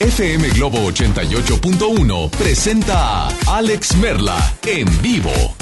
FM Globo 88.1 presenta a Alex Merla en vivo.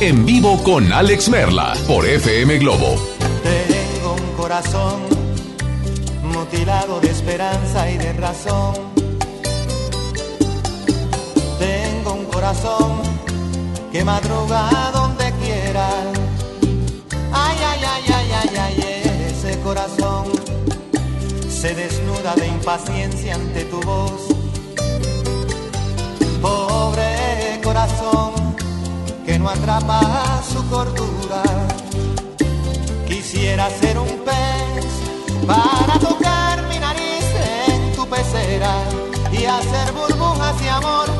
En vivo con Alex Merla por FM Globo. Tengo un corazón mutilado de esperanza y de razón. Tengo un corazón que madruga donde quiera. Ay, ay, ay, ay, ay, ay, ese corazón se desnuda de impaciencia ante tu voz. Pobre corazón no atrapa su cordura. Quisiera ser un pez para tocar mi nariz en tu pecera y hacer burbujas y amor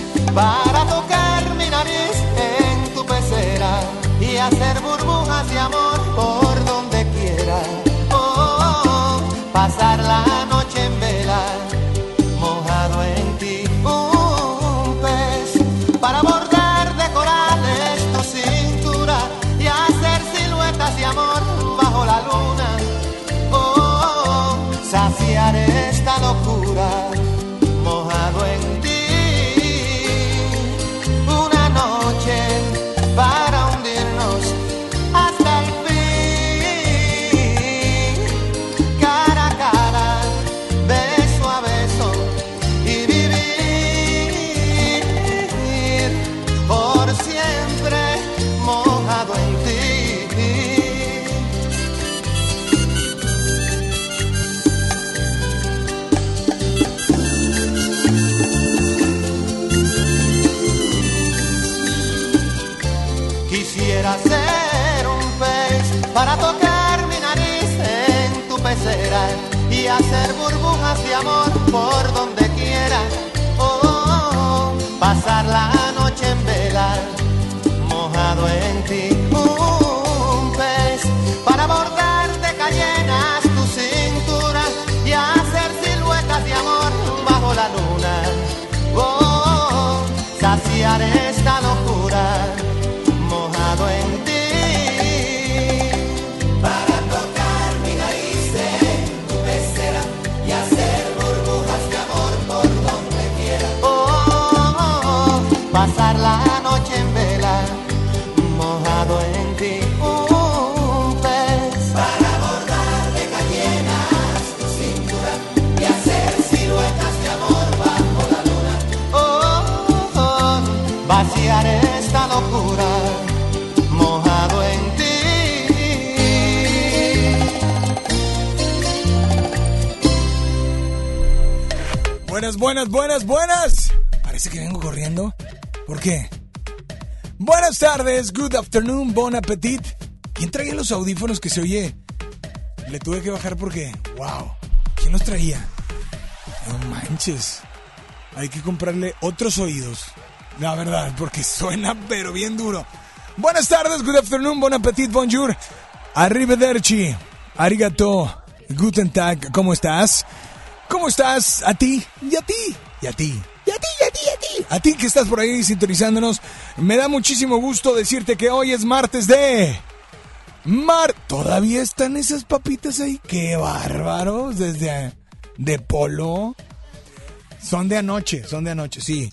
para tocar mi nariz en tu pecera y hacer burbujas de amor por donde quiera. Pasar la noche en vela, hacer burbujas de amor por Buenas, buenas, buenas. Parece que vengo corriendo. ¿Por qué? Buenas tardes, good afternoon, bon appetit. ¿Quién traía los audífonos que se oye? Le tuve que bajar porque, wow, ¿quién los traía? No manches. Hay que comprarle otros oídos. La verdad, porque suena pero bien duro. Buenas tardes, good afternoon, bon appetit, bonjour. Arrivederci, arigato, guten tag, ¿cómo estás? ¿Cómo estás? A ti y a ti y a ti. Y a ti, y a ti, y a ti. A ti que estás por ahí sintonizándonos, me da muchísimo gusto decirte que hoy es martes de... Mar... ¿Todavía están esas papitas ahí? ¡Qué bárbaros! Desde... De polo. Son de anoche, son de anoche, sí.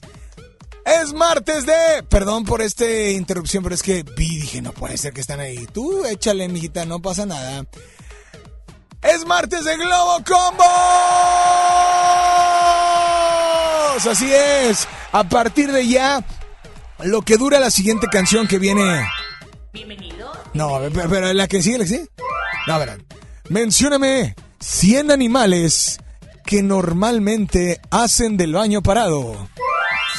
Es martes de... Perdón por esta interrupción, pero es que vi, dije, no puede ser que están ahí. Tú échale, mijita, no pasa nada. Es martes de Globo Combo. Así es. A partir de ya, lo que dura la siguiente canción que viene. Bienvenido. No, pero, pero la que sigue, la que sigue. No, a ver. Mencióname 100 animales que normalmente hacen del baño parado.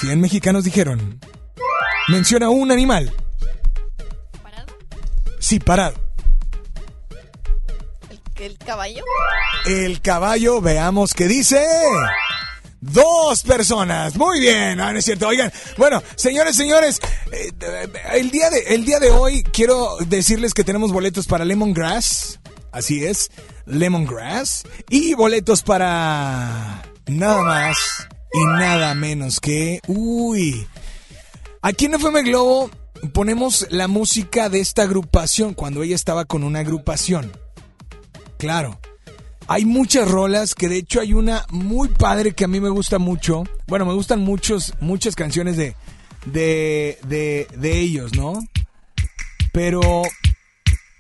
100 mexicanos dijeron. Menciona un animal. ¿Parado? Sí, parado. ¿El, caballo? El caballo, veamos qué dice. Dos personas. Muy bien. Ah, no es cierto. Oigan, bueno, señores, señores, eh, el, día de, el día de hoy quiero decirles que tenemos boletos para Lemongrass. Así es, Lemongrass. Y boletos para nada más y nada menos que... Uy. Aquí en FM Globo ponemos la música de esta agrupación cuando ella estaba con una agrupación. Claro. Hay muchas rolas, que de hecho hay una muy padre que a mí me gusta mucho. Bueno, me gustan muchos, muchas canciones de, de, de, de ellos, ¿no? Pero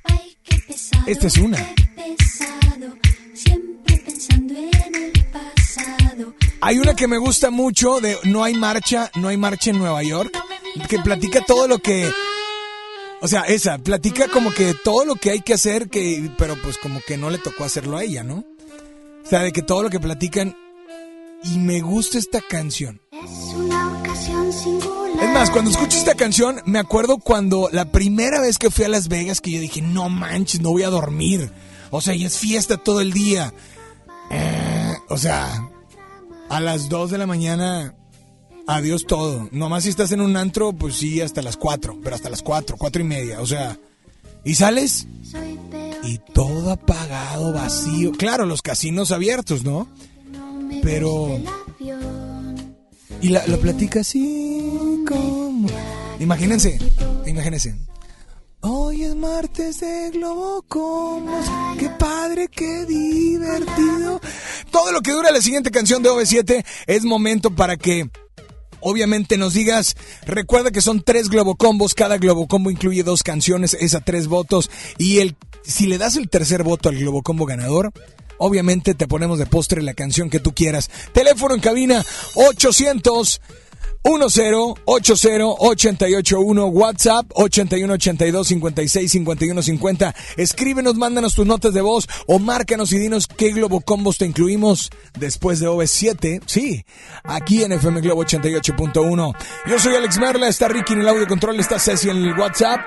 Ay, qué pesado, Esta es una. qué pesado, siempre pensando en el pasado. hay una que me gusta mucho de No hay marcha, no hay marcha en Nueva York, que platica todo lo que... O sea, esa, platica como que todo lo que hay que hacer, que, pero pues como que no le tocó hacerlo a ella, ¿no? O sea, de que todo lo que platican... Y me gusta esta canción. Es una ocasión singular. Es más, cuando escucho esta canción, me acuerdo cuando la primera vez que fui a Las Vegas que yo dije, no manches, no voy a dormir. O sea, y es fiesta todo el día. Eh, o sea, a las 2 de la mañana, adiós todo. Nomás si estás en un antro, pues sí, hasta las 4, pero hasta las 4, 4 y media. O sea, y sales y todo apagado, vacío. Claro, los casinos abiertos, ¿no? Pero-. Y la, lo platica así como... Imagínense, imagínense. Hoy es martes de Globo Comos. Qué padre, qué divertido. todo lo que dura la siguiente canción de OV7 es momento para que obviamente nos digas, recuerda que son tres globocombos, cada globocombo incluye dos canciones, es a tres votos y el si le das el tercer voto al globocombo ganador, obviamente te ponemos de postre la canción que tú quieras. Teléfono en cabina 800 1080-881 WhatsApp 8182-56-5150. Escríbenos, mándanos tus notas de voz o márcanos y dinos qué globocombos te incluimos después de OV7. Sí, aquí en FM Globo 88.1. Yo soy Alex Merla, está Ricky en el audio control, está Ceci en el WhatsApp.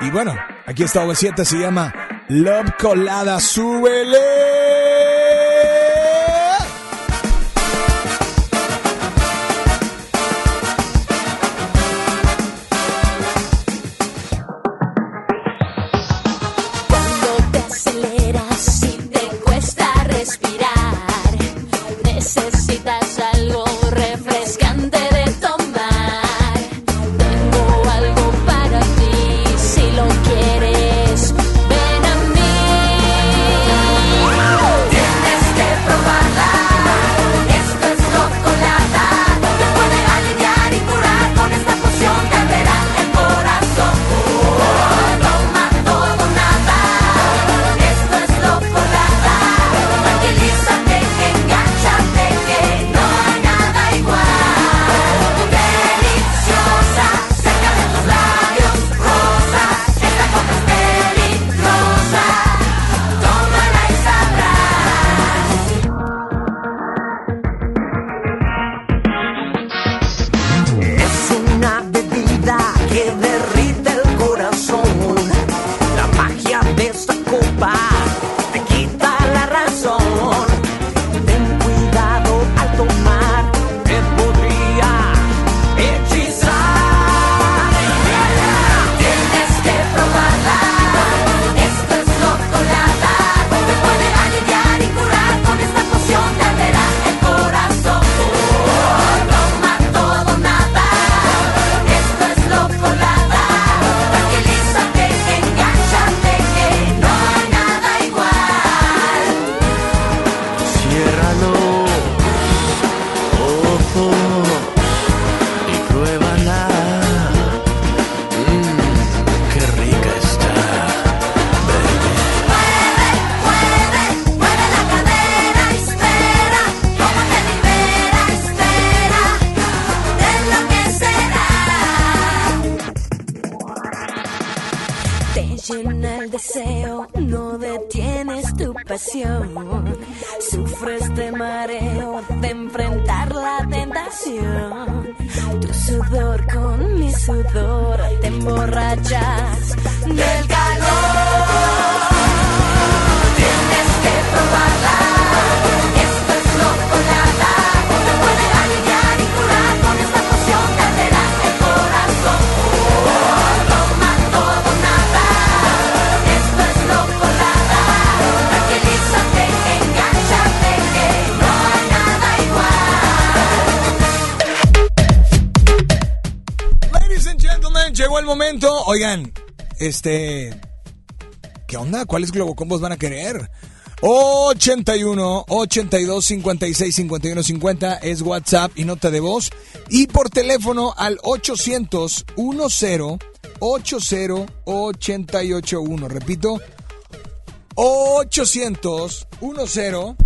Y bueno, aquí está OV7, se llama Love Colada, súbele. Este. ¿Qué onda? ¿Cuáles globocombos van a querer? 81 82 56 51 50 es WhatsApp y nota de voz. Y por teléfono al 800 10 80 881. Repito, 800 10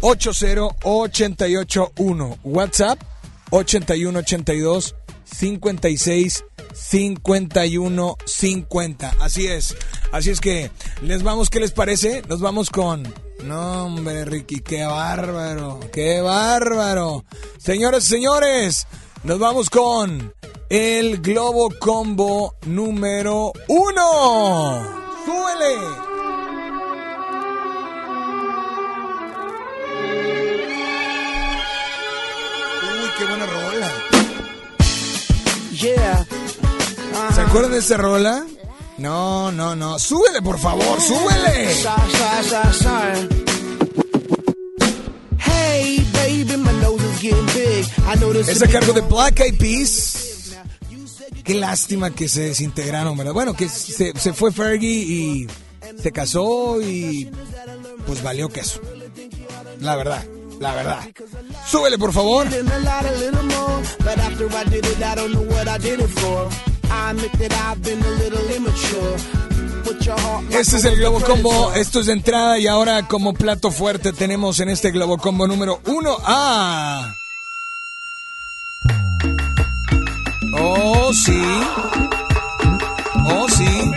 80 881. WhatsApp 81 82 56 51 50. Así es. Así es que les vamos, ¿qué les parece? Nos vamos con. No, hombre, Ricky, qué bárbaro, qué bárbaro. Señoras y señores, nos vamos con el Globo Combo número uno. ¡Súbele! Acuerdan de esa rola? No, no, no. Súbele, por favor, súbele. Es a cargo de Black Eyed Peas. Qué lástima que se desintegraron, ¿verdad? Bueno, que se, se fue Fergie y se casó y pues valió queso. La verdad. La verdad. Súbele, por favor. Este es el Globo Combo, esto es de entrada y ahora como plato fuerte tenemos en este Globo Combo número 1 a... Oh, sí. Oh, sí.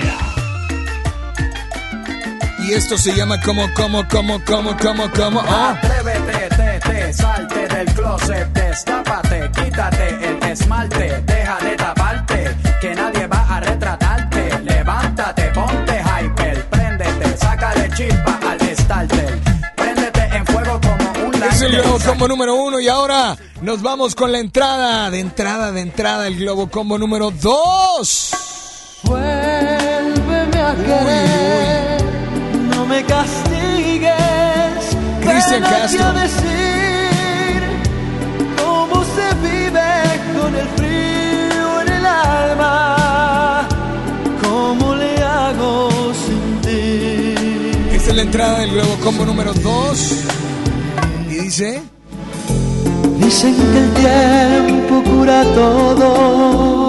Y esto se llama como, como, como, como, como, como. Oh. Atrévete, te, te, salte del closet, destápate, quítate el esmalte, deja de taparte que nadie va a retratarte. Levántate, ponte hyper, préndete, sácale chispa al starter, préndete en fuego como un Es el. Globo Combo número uno y ahora nos vamos con la entrada, de entrada, de entrada, el Globo Combo número dos. Vuélveme a querer, no me castigues. Cristian Castro. La entrada del Globo Combo número 2. Y dice... Dicen que el tiempo cura todo.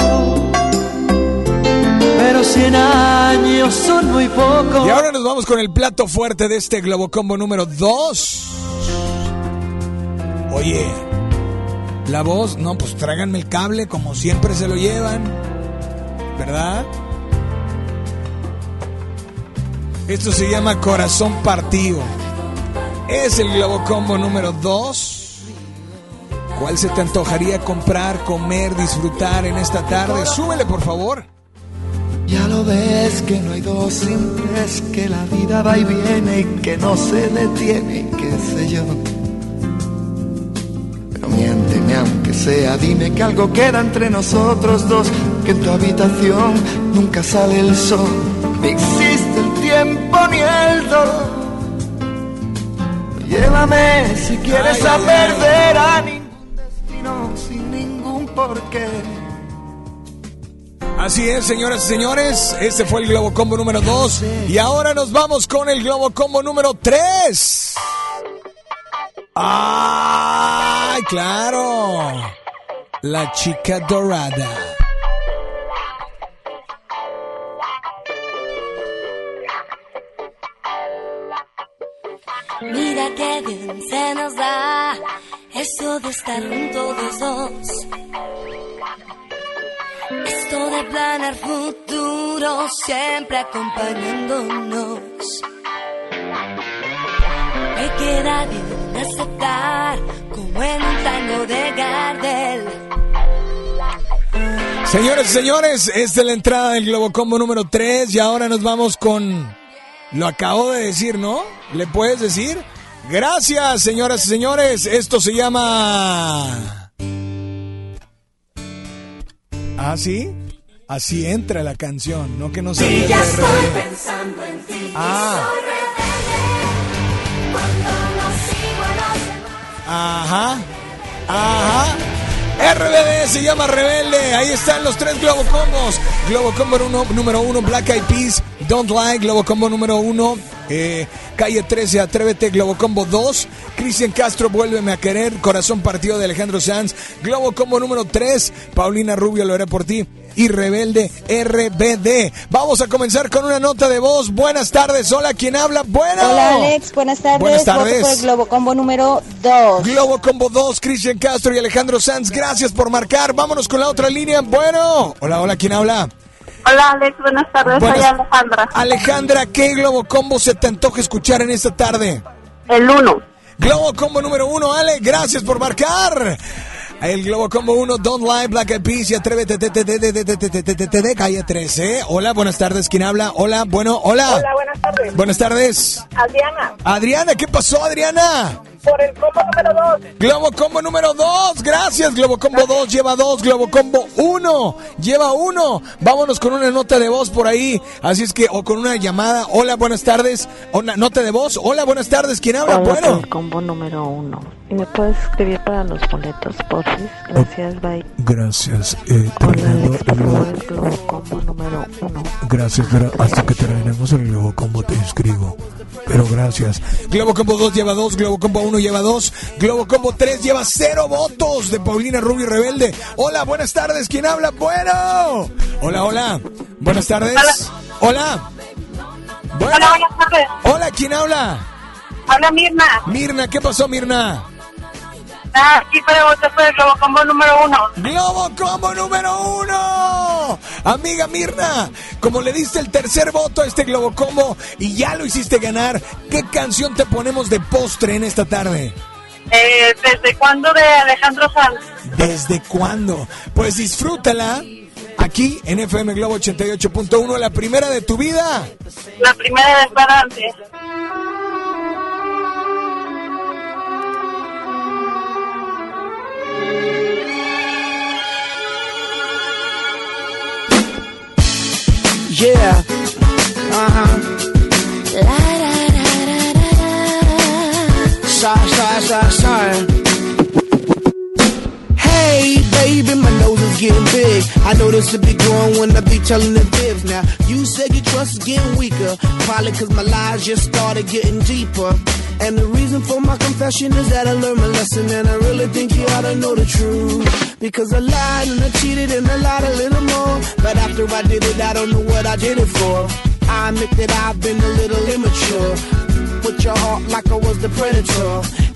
Pero cien años son muy pocos. Y ahora nos vamos con el plato fuerte de este Globo Combo número 2. Oye, la voz, no, pues tráiganme el cable como siempre se lo llevan. ¿Verdad? Esto se llama Corazón Partido. Es el Globo Combo número 2. ¿Cuál se te antojaría comprar, comer, disfrutar en esta tarde? Súbele, por favor. Ya lo ves que no hay dos sin tres, que la vida va y viene y que no se detiene, qué sé yo. Pero miénteme aunque sea, dime que algo queda entre nosotros dos, que en tu habitación nunca sale el sol, Llévame si quieres Ay, a perder a ningún destino sin ningún porqué. Así es, señoras y señores, este fue el Globo Combo número 2 y ahora nos vamos con el Globo Combo número 3. ¡Ay, claro! La chica dorada. Mira que bien se nos da eso de estar juntos los dos. Esto de planear futuro siempre acompañándonos. Me queda bien aceptar como en un tango de Gardel. Señores y señores, esta es la entrada del Globo Combo número 3 y ahora nos vamos con... Lo acabo de decir, ¿no? ¿Le puedes decir? Gracias, señoras y señores. Esto se llama... ¿Ah, sí? Así entra la canción, no que no se Ya estoy pensando en ti. Ah. Ajá, ajá. RBD se llama Rebelde. Ahí están los tres Globo Combos. Globo Combo uno, número uno, Black Eyed Peas, Don't Lie. Globo Combo número uno, eh, Calle 13, Atrévete. Globo Combo 2, Cristian Castro, Vuélveme a Querer. Corazón Partido de Alejandro Sanz. Globo Combo número 3, Paulina Rubio, Lo haré por ti. Y Rebelde RBD. Vamos a comenzar con una nota de voz. Buenas tardes. Hola, ¿quién habla? Bueno. Hola Alex, buenas tardes. Buenas tardes. por el Globo Combo número 2. Globo Combo 2, Cristian Castro y Alejandro Sanz, gracias por marcar. Vámonos con la otra línea. Bueno, hola, hola, ¿quién habla? Hola Alex, buenas tardes, Buenas- soy Alejandra. Alejandra, ¿qué Globo Combo se te antoja escuchar en esta tarde? El 1. Globo Combo número 1, Ale, gracias por marcar. El Globo Combo 1, Don't Lie, Black Eyed Peas y Atrévete, de calle 13. Hola, buenas tardes, ¿quién habla? Hola, bueno, hola. Buenas tardes. Adriana. Adriana, ¿qué pasó, Adriana? Por el combo número 2. Globo Combo número 2, gracias. Globo Combo 2 lleva 2, Globo Combo 1 lleva 1. Vámonos con una nota de voz por ahí. Así es que, o con una llamada. Hola, buenas tardes. Una nota de voz. Hola, buenas tardes. ¿Quién habla? Hola, bueno. el combo número uno. ¿Y me puedes escribir para los boletos, porfis? Gracias, bye. Gracias. Eh, Hola, Alex, favor, el globo combo número uno. gracias, pero hasta que terminemos el Globo Combo te inscribo. Pero gracias. Globo Combo 2 lleva 2, Globo Combo 1 lleva 2, Globo Combo 3 lleva 0 votos de Paulina Rubio Rebelde. Hola, buenas tardes, ¿quién habla? Bueno. Hola, hola. Buenas tardes. Hola. Bueno. Hola, buenas tardes. Hola, ¿quién habla? Habla Mirna. Mirna, ¿qué pasó, Mirna? Ah, aquí para votar por el Globo Combo número uno. Globo Combo número uno. Amiga Mirna, como le diste el tercer voto a este Globo Combo y ya lo hiciste ganar, ¿qué canción te ponemos de postre en esta tarde? Eh, ¿Desde cuándo de Alejandro Sanz? ¿Desde cuándo? Pues disfrútala aquí en FM Globo 88.1, la primera de tu vida. La primera de adelante. yeah. Uh huh. La da da da da da. Sorry, sorry, sorry, sorry. Hey, baby, my nose is getting big. I know this will be growing when I be telling the fibs. Now, you said your trust is getting weaker. Probably cause my lies just started getting deeper. And the reason for my confession is that I learned my lesson. And I really think you ought to know the truth. Because I lied and I cheated and I lied a little more. But after I did it, I don't know what I did it for. I admit that I've been a little immature. With your heart like I was the predator.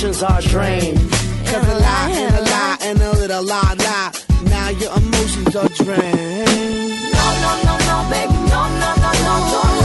Emotions are drained. Cause a lie and a lie and a little lie lie. Now your emotions are drained. No, no, no, no, baby, no, no, no, no, don't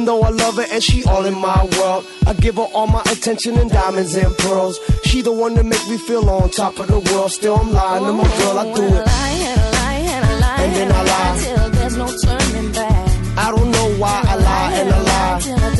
Even though I love her and she all in my world, I give her all my attention and diamonds and pearls. She the one that make me feel on top of the world. Still, I'm lying to my girl. I do it. And then I lie. Till there's no turning back. I don't know why I lie and I lie.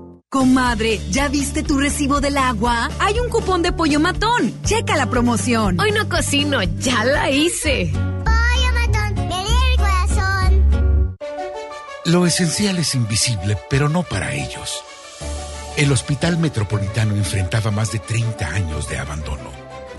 Comadre, ¿ya viste tu recibo del agua? Hay un cupón de pollo matón. Checa la promoción. Hoy no cocino, ya la hice. Pollo matón, el corazón. Lo esencial es invisible, pero no para ellos. El Hospital Metropolitano enfrentaba más de 30 años de abandono.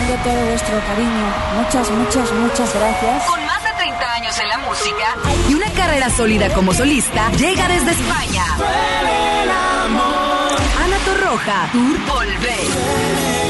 Entiendo todo vuestro cariño. Muchas, muchas, muchas gracias. Con más de 30 años en la música y una carrera sólida como solista, llega desde España. Ana Torroja, Tour Volver.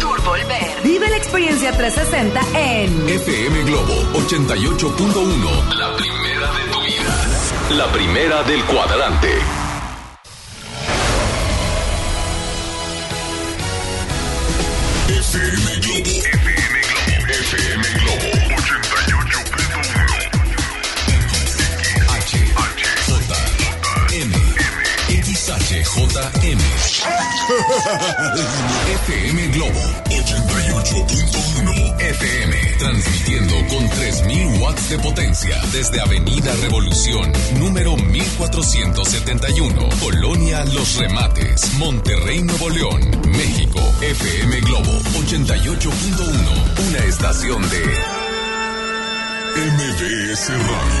Volver. Vive la experiencia 360 en FM Globo 88.1. La primera de tu vida. La primera del cuadrante. FM Globo. FM Globo. XHJM. FM Globo 88.1 FM. Transmitiendo con 3000 watts de potencia desde Avenida Revolución, número 1471, Colonia Los Remates, Monterrey, Nuevo León, México. FM Globo 88.1. Una estación de MBS Radio.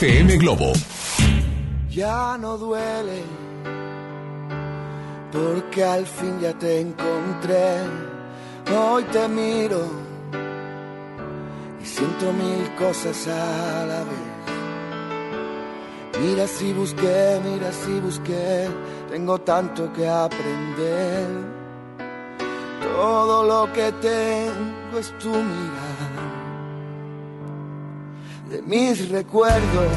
FM Globo. Ya no duele, porque al fin ya te encontré. Hoy te miro y siento mil cosas a la vez. Mira si busqué, mira si busqué, tengo tanto que aprender. Todo lo que tengo es tu mirada mis recuerdos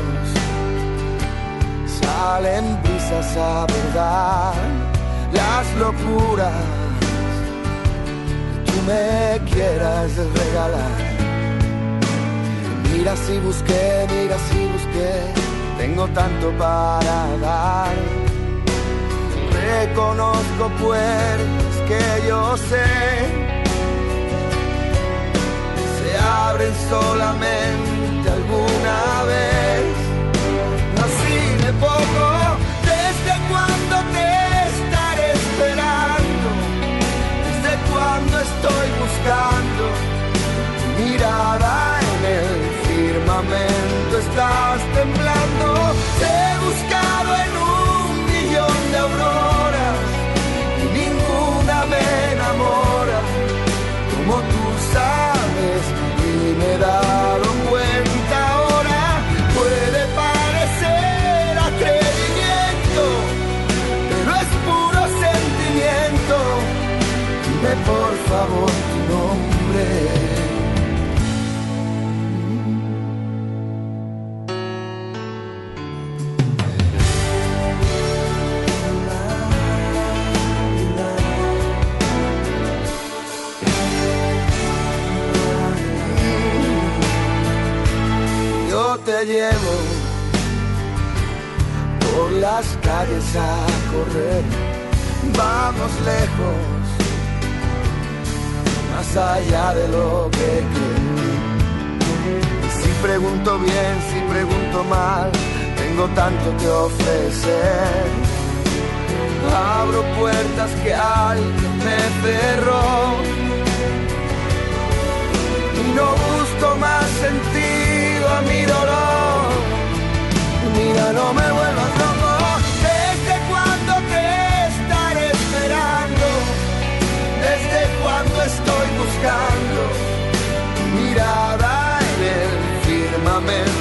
salen brisas a verdad, las locuras que tú me quieras regalar. Mira si busqué, mira si busqué, tengo tanto para dar. Reconozco puertas que yo sé, se abren solamente alguna vez, así de poco, desde cuando te estaré esperando, desde cuando estoy buscando mirada en el firmamento, estás temblando. llevo por las calles a correr. Vamos lejos, más allá de lo que creo. Si pregunto bien, si pregunto mal, tengo tanto que ofrecer. Abro puertas que alguien me cerró y no busco más sentido a mi dolor. Mira, no me vuelvas loco. ¿Desde cuándo te estaré esperando? ¿Desde cuándo estoy buscando? Mirada en el firmamento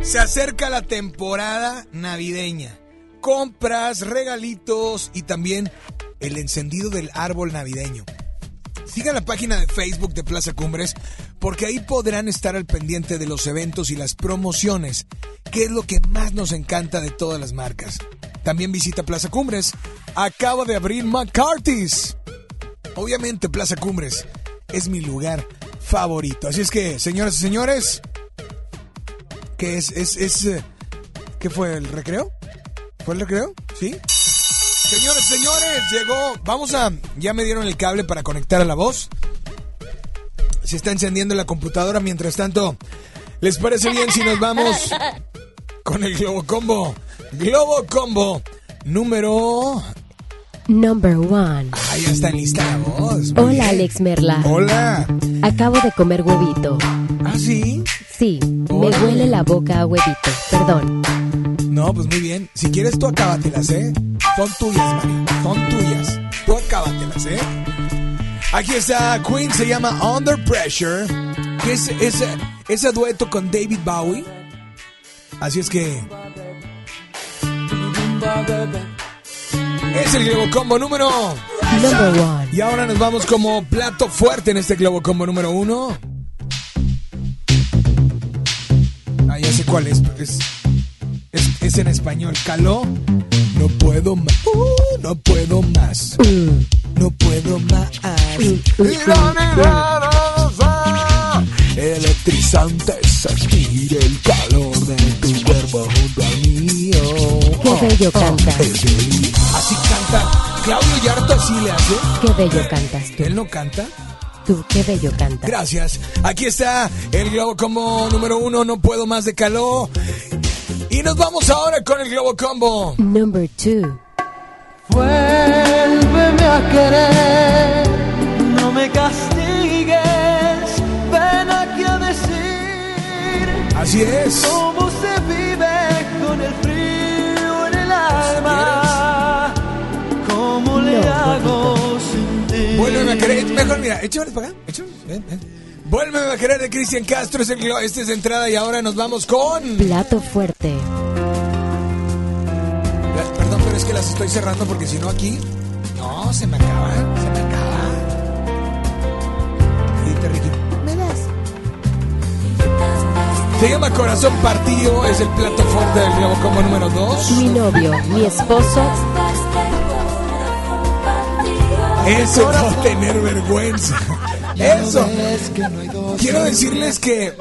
Se acerca la temporada navideña. Compras, regalitos y también el encendido del árbol navideño. Sigan la página de Facebook de Plaza Cumbres porque ahí podrán estar al pendiente de los eventos y las promociones, que es lo que más nos encanta de todas las marcas. También visita Plaza Cumbres. Acaba de abrir McCarthy's. Obviamente Plaza Cumbres es mi lugar favorito. Así es que, señoras y señores, ¿qué es? ¿Es, es eh, ¿Qué fue el recreo? ¿Fue el recreo? ¿Sí? Señores, señores, llegó. Vamos a. Ya me dieron el cable para conectar a la voz. Se está encendiendo la computadora. Mientras tanto, ¿les parece bien si nos vamos con el Globo Combo? Globo Combo número. Number one. Ah, ya está lista la voz. Muy Hola, bien. Alex Merla. Hola. Acabo de comer huevito. ¿Ah, sí? Sí, me huele la boca a huevito. Perdón. No, pues muy bien. Si quieres, tú acábatelas, ¿eh? Son tuyas, Mari. Son tuyas. Tú acábatelas, ¿eh? Aquí está Queen, se llama Under Pressure. Que es ese, ese dueto con David Bowie. Así es que. Es el Globo Combo número. Number one. Y ahora nos vamos como plato fuerte en este Globo Combo número uno. Ah, ya sé cuál es. Es, es, es en español. Caló. No puedo más. Uh, no puedo más. No puedo más. Electrizante sentir el calor de tu cuerpo junto. Qué bello cantas. Así canta. Claudio Yarto así le hace. Qué bello cantas tú. ¿Él no canta? Tú, qué bello cantas. Gracias. Aquí está el globo combo número uno. No puedo más de calor. Y nos vamos ahora con el globo combo. Number two. Vuélveme a querer, no me castigues, ven aquí a decir Así es. cómo sentir. Vuélveme a querer. Mejor, mira, échameles para acá. Échameles. Ven, ven. Vuélveme a querer de Cristian Castro. Es el, este es de entrada y ahora nos vamos con. Plato fuerte. Perdón, pero es que las estoy cerrando porque si no aquí. No, se me acaban. Se me acaban. Dite, Ricky. ¿Me das? Se llama Corazón Partido. Es el plato fuerte del globo combo número 2. Mi novio, mi esposo, Eso no tener vergüenza. Eso. Quiero decirles que.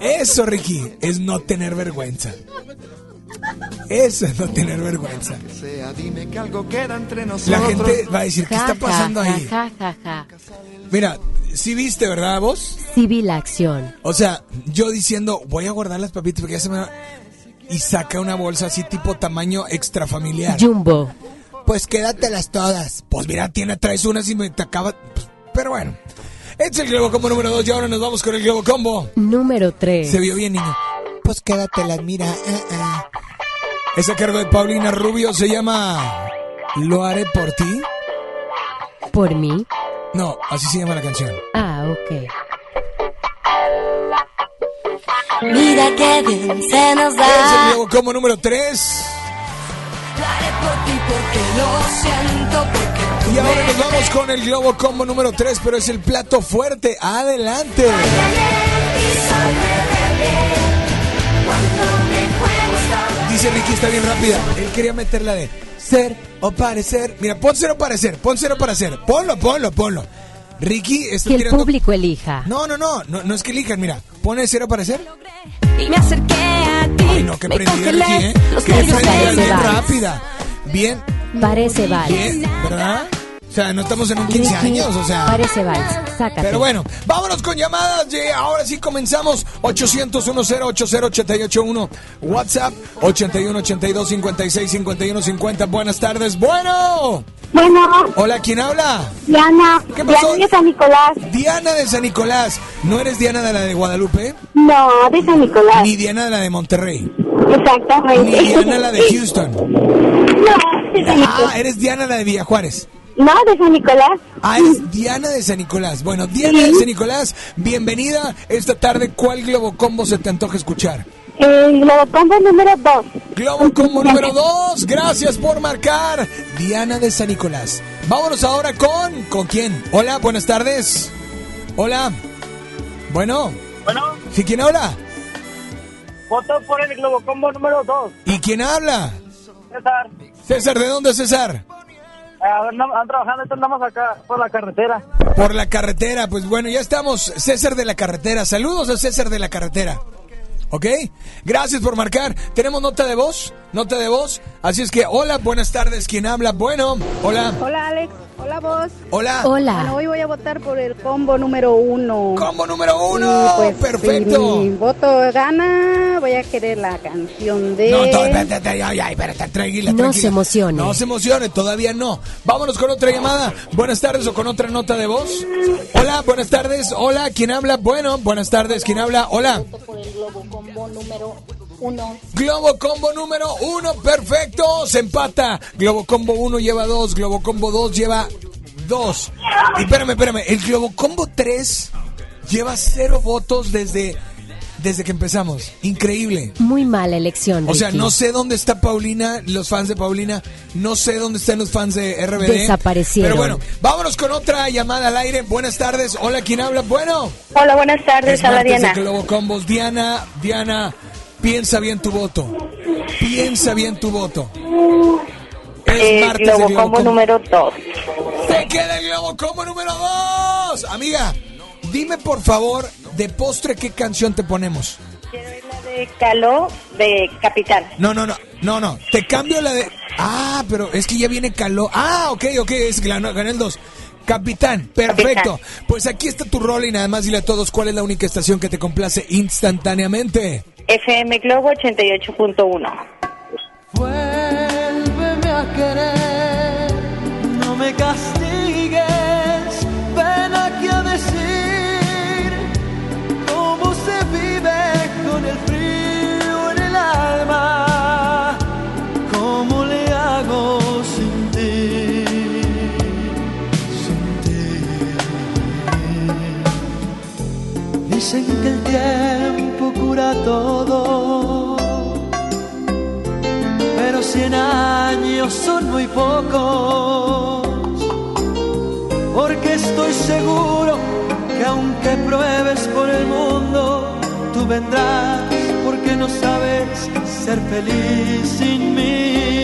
Eso, Ricky, es no tener vergüenza. Eso es no tener vergüenza. La gente va a decir, ¿qué está pasando ahí? Mira, sí viste, ¿verdad, vos? Sí vi la acción. O sea, yo diciendo, voy a guardar las papitas porque ya se me va... y saca una bolsa así tipo tamaño extrafamiliar. Jumbo. Pues quédatelas todas. Pues mira, tiene, traes unas y me te acaba. pues, pero bueno. Este es el Globo Combo número 2 y ahora nos vamos con el Globo Combo. Número 3. Se vio bien, niño. Pues quédatelas, mira. ah, ah. Es a cargo de Paulina Rubio, se llama Lo haré por ti. ¿Por mí? No, así se llama la canción. Ah, ok. Mira qué bien se nos Es el da. Globo Combo número 3. Lo haré por ti porque lo siento, porque tú Y ahora nos vamos con el Globo Combo número 3, pero es el plato fuerte. Adelante. Dice Ricky, está bien rápida. Él quería meterla de ser o parecer. Mira, pon ser o parecer, pon ser o parecer. Ponlo, ponlo, ponlo. Ricky está Que el tirando. público elija. No, no, no, no, no es que elijan, mira. Pone ser o parecer. Y me acerqué a ti. Ay, no, qué prendida Ricky, ¿eh? los Qué prendida, bien rápida. Bien, Parece vals. bien, ¿verdad? O sea, no estamos en un 15 Ricky, años, o sea. Parece vals. Sácate. Pero bueno, vámonos con llamadas. ye- Ahora sí comenzamos. 800 10 881 WhatsApp 81 82 56 51 50. Buenas tardes. Bueno. Bueno, Hola, ¿quién habla? Diana, ¿Qué pasó? Diana de San Nicolás. Diana de San Nicolás. ¿No eres Diana de la de Guadalupe? No, de San Nicolás. Ni Diana de la de Monterrey. Exactamente. Ni Diana la de Houston. No, Ah, eres Diana la de Villa Juárez. No, de San Nicolás. Ah, eres Diana de San Nicolás. Bueno, Diana de San Nicolás, bienvenida esta tarde. ¿Cuál Globo Combo se te antoja escuchar? El Globocombo número 2. Globo Combo número 2. Gracias por marcar. Diana de San Nicolás. Vámonos ahora con. ¿Con quién? Hola, buenas tardes. Hola. Bueno. Bueno, ¿Sí quién habla? Voto por el Globocombo número 2. ¿Y quién habla? César, César, ¿de dónde César? eh, andamos andamos trabajando, andamos acá por la carretera. Por la carretera. Pues bueno, ya estamos. César de la carretera. Saludos a César de la carretera. ¿Ok? Gracias por marcar. ¿Tenemos nota de voz? Nota de voz. Así es que, hola, buenas tardes. ¿Quién habla? Bueno, hola. Hola Alex, hola vos. Hola. Bueno, hoy voy a votar por el combo número uno. Combo número uno, pues, perfecto. Si mi voto gana, voy a querer la canción de... No, espérate, espérate, ay, ay, espérate, tranquila, No se emocione. No se emocione, todavía no. Vámonos con otra llamada. Buenas tardes o con otra nota de voz. Hola, buenas tardes. Hola, ¿quién habla? Bueno, buenas tardes, ¿quién habla? Hola. por el globo combo número uno. Globo Combo número uno, perfecto, se empata. Globo Combo uno lleva dos, Globo Combo dos lleva dos. Y espérame, espérame, el Globo Combo 3 lleva cero votos desde, desde que empezamos. Increíble. Muy mala elección. O sea, no sé dónde está Paulina, los fans de Paulina, no sé dónde están los fans de RBD. Desaparecieron. Pero bueno, vámonos con otra llamada al aire. Buenas tardes. Hola, ¿quién habla? Bueno. Hola, buenas tardes, Es habla Diana. de Globo Combos. Diana, Diana, piensa bien tu voto. Piensa bien tu voto. Es El martes de Globo Globocombo Combo. número 2. Se queda el Globo Combo número 2. Amiga, dime por favor, de postre, ¿qué canción te ponemos? De Caló de Capitán. No, no, no, no, no. Te cambio la de. Ah, pero es que ya viene calor. Ah, ok, ok, es que ganó- gané el 2. Capitán, perfecto. Pues aquí está tu rol y nada más dile a todos cuál es la única estación que te complace instantáneamente. FM Globo 88.1. Vuélveme a querer, no me castigues, son muy pocos, porque estoy seguro que aunque pruebes por el mundo, tú vendrás, porque no sabes ser feliz sin mí.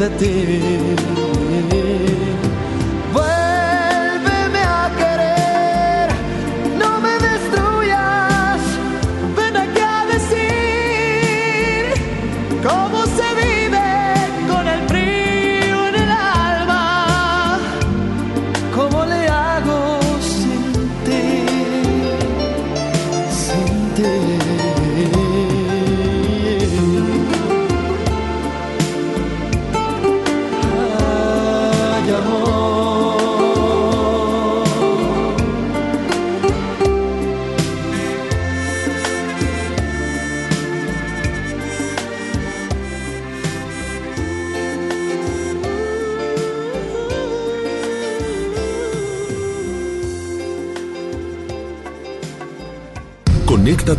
de ti.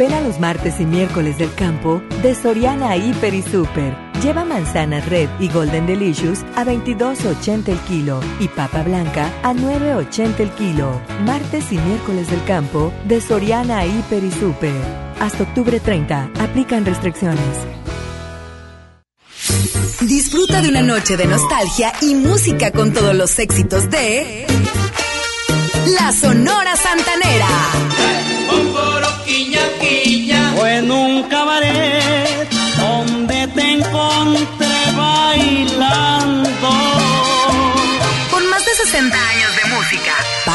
Ven a los martes y miércoles del campo de Soriana Hiper y Super. Lleva manzanas Red y Golden Delicious a 22.80 el kilo y papa blanca a 9.80 el kilo. Martes y miércoles del campo de Soriana Hiper y Super. Hasta octubre 30. Aplican restricciones. Disfruta de una noche de nostalgia y música con todos los éxitos de La Sonora Santanera. O en un cabaret donde te encontré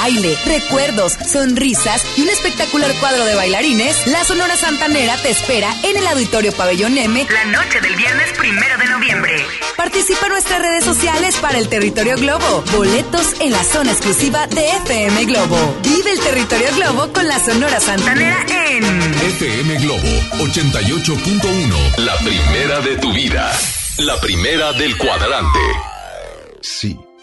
baile, recuerdos, sonrisas y un espectacular cuadro de bailarines, la Sonora Santanera te espera en el Auditorio Pabellón M la noche del viernes primero de noviembre. Participa en nuestras redes sociales para el Territorio Globo. Boletos en la zona exclusiva de FM Globo. Vive el Territorio Globo con la Sonora Santanera en FM Globo 88.1. La primera de tu vida. La primera del cuadrante. Sí,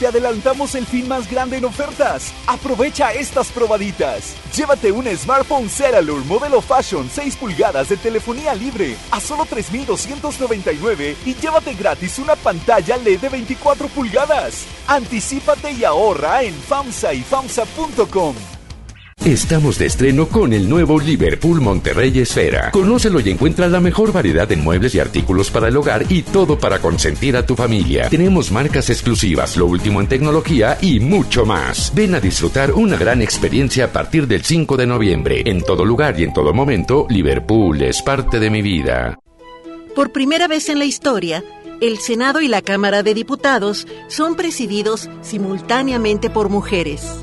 te adelantamos el fin más grande en ofertas. Aprovecha estas probaditas. Llévate un smartphone Ceralur modelo Fashion 6 pulgadas de telefonía libre a solo 3,299 y llévate gratis una pantalla LED de 24 pulgadas. Anticípate y ahorra en FAMSA y FAMSA.com. Estamos de estreno con el nuevo Liverpool Monterrey Esfera. Conócelo y encuentra la mejor variedad en muebles y artículos para el hogar y todo para consentir a tu familia. Tenemos marcas exclusivas, lo último en tecnología y mucho más. Ven a disfrutar una gran experiencia a partir del 5 de noviembre. En todo lugar y en todo momento, Liverpool es parte de mi vida. Por primera vez en la historia, el Senado y la Cámara de Diputados son presididos simultáneamente por mujeres.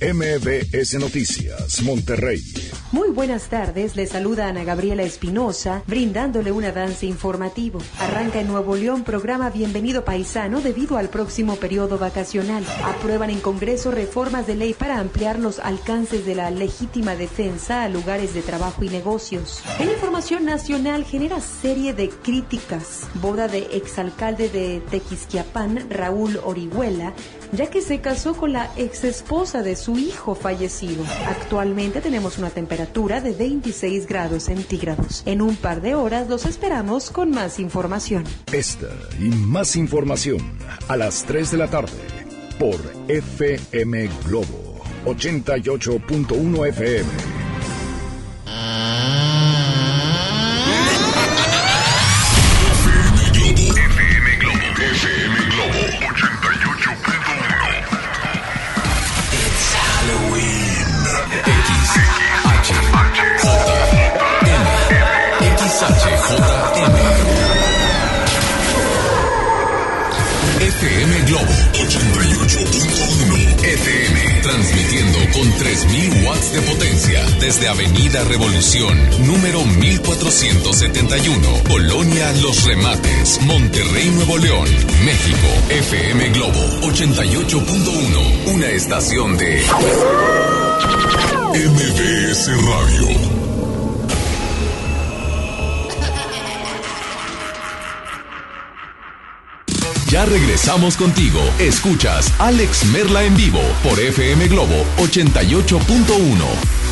MBS Noticias, Monterrey. Muy buenas tardes, le saluda Ana Gabriela Espinosa, brindándole un avance informativo. Arranca en Nuevo León programa Bienvenido Paisano debido al próximo periodo vacacional. Aprueban en Congreso reformas de ley para ampliar los alcances de la legítima defensa a lugares de trabajo y negocios. En información nacional genera serie de críticas. Boda de exalcalde de Tequisquiapán, Raúl Orihuela, ya que se casó con la exesposa de su hijo fallecido. Actualmente tenemos una temperatura de 26 grados centígrados. En un par de horas los esperamos con más información. Esta y más información a las 3 de la tarde por FM Globo 88.1 FM. FM Globo 88.1 FM. Transmitiendo con 3000 watts de potencia desde Avenida Revolución, número 1471, Colonia Los Remates, Monterrey, Nuevo León, México. FM Globo 88.1. Una estación de MBS Radio. Ya regresamos contigo. Escuchas Alex Merla en vivo por FM Globo 88.1.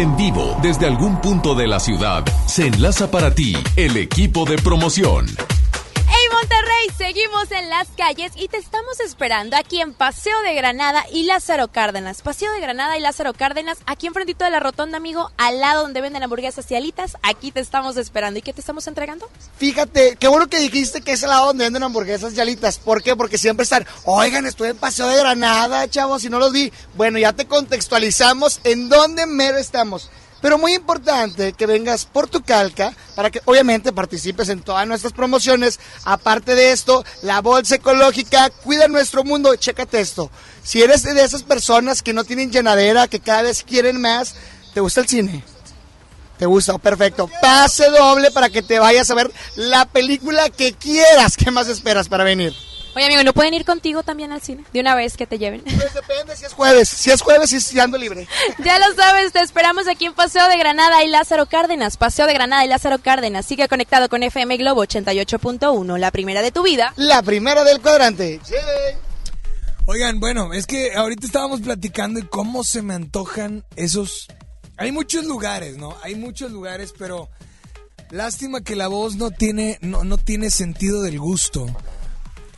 en vivo, desde algún punto de la ciudad, se enlaza para ti el equipo de promoción. Monterrey, seguimos en las calles y te estamos esperando aquí en Paseo de Granada y Lázaro Cárdenas. Paseo de Granada y Lázaro Cárdenas, aquí enfrentito de la rotonda, amigo, al lado donde venden hamburguesas y alitas, aquí te estamos esperando. ¿Y qué te estamos entregando? Fíjate, qué bueno que dijiste que es el lado donde venden hamburguesas y alitas. ¿Por qué? Porque siempre están, oigan, estoy en Paseo de Granada, chavos, y no los vi. Bueno, ya te contextualizamos en dónde mero estamos. Pero muy importante que vengas por tu calca para que obviamente participes en todas nuestras promociones. Aparte de esto, la bolsa ecológica cuida nuestro mundo. Chécate esto. Si eres de esas personas que no tienen llenadera, que cada vez quieren más, ¿te gusta el cine? ¿Te gusta? Perfecto. Pase doble para que te vayas a ver la película que quieras. ¿Qué más esperas para venir? Oye, amigo, ¿no pueden ir contigo también al cine? De una vez que te lleven. Pues depende si es jueves. Si es jueves, y si ando libre. ya lo sabes, te esperamos aquí en Paseo de Granada y Lázaro Cárdenas. Paseo de Granada y Lázaro Cárdenas. Sigue conectado con FM Globo 88.1, la primera de tu vida. La primera del cuadrante. Oigan, bueno, es que ahorita estábamos platicando de cómo se me antojan esos... Hay muchos lugares, ¿no? Hay muchos lugares, pero lástima que la voz no tiene, no, no tiene sentido del gusto.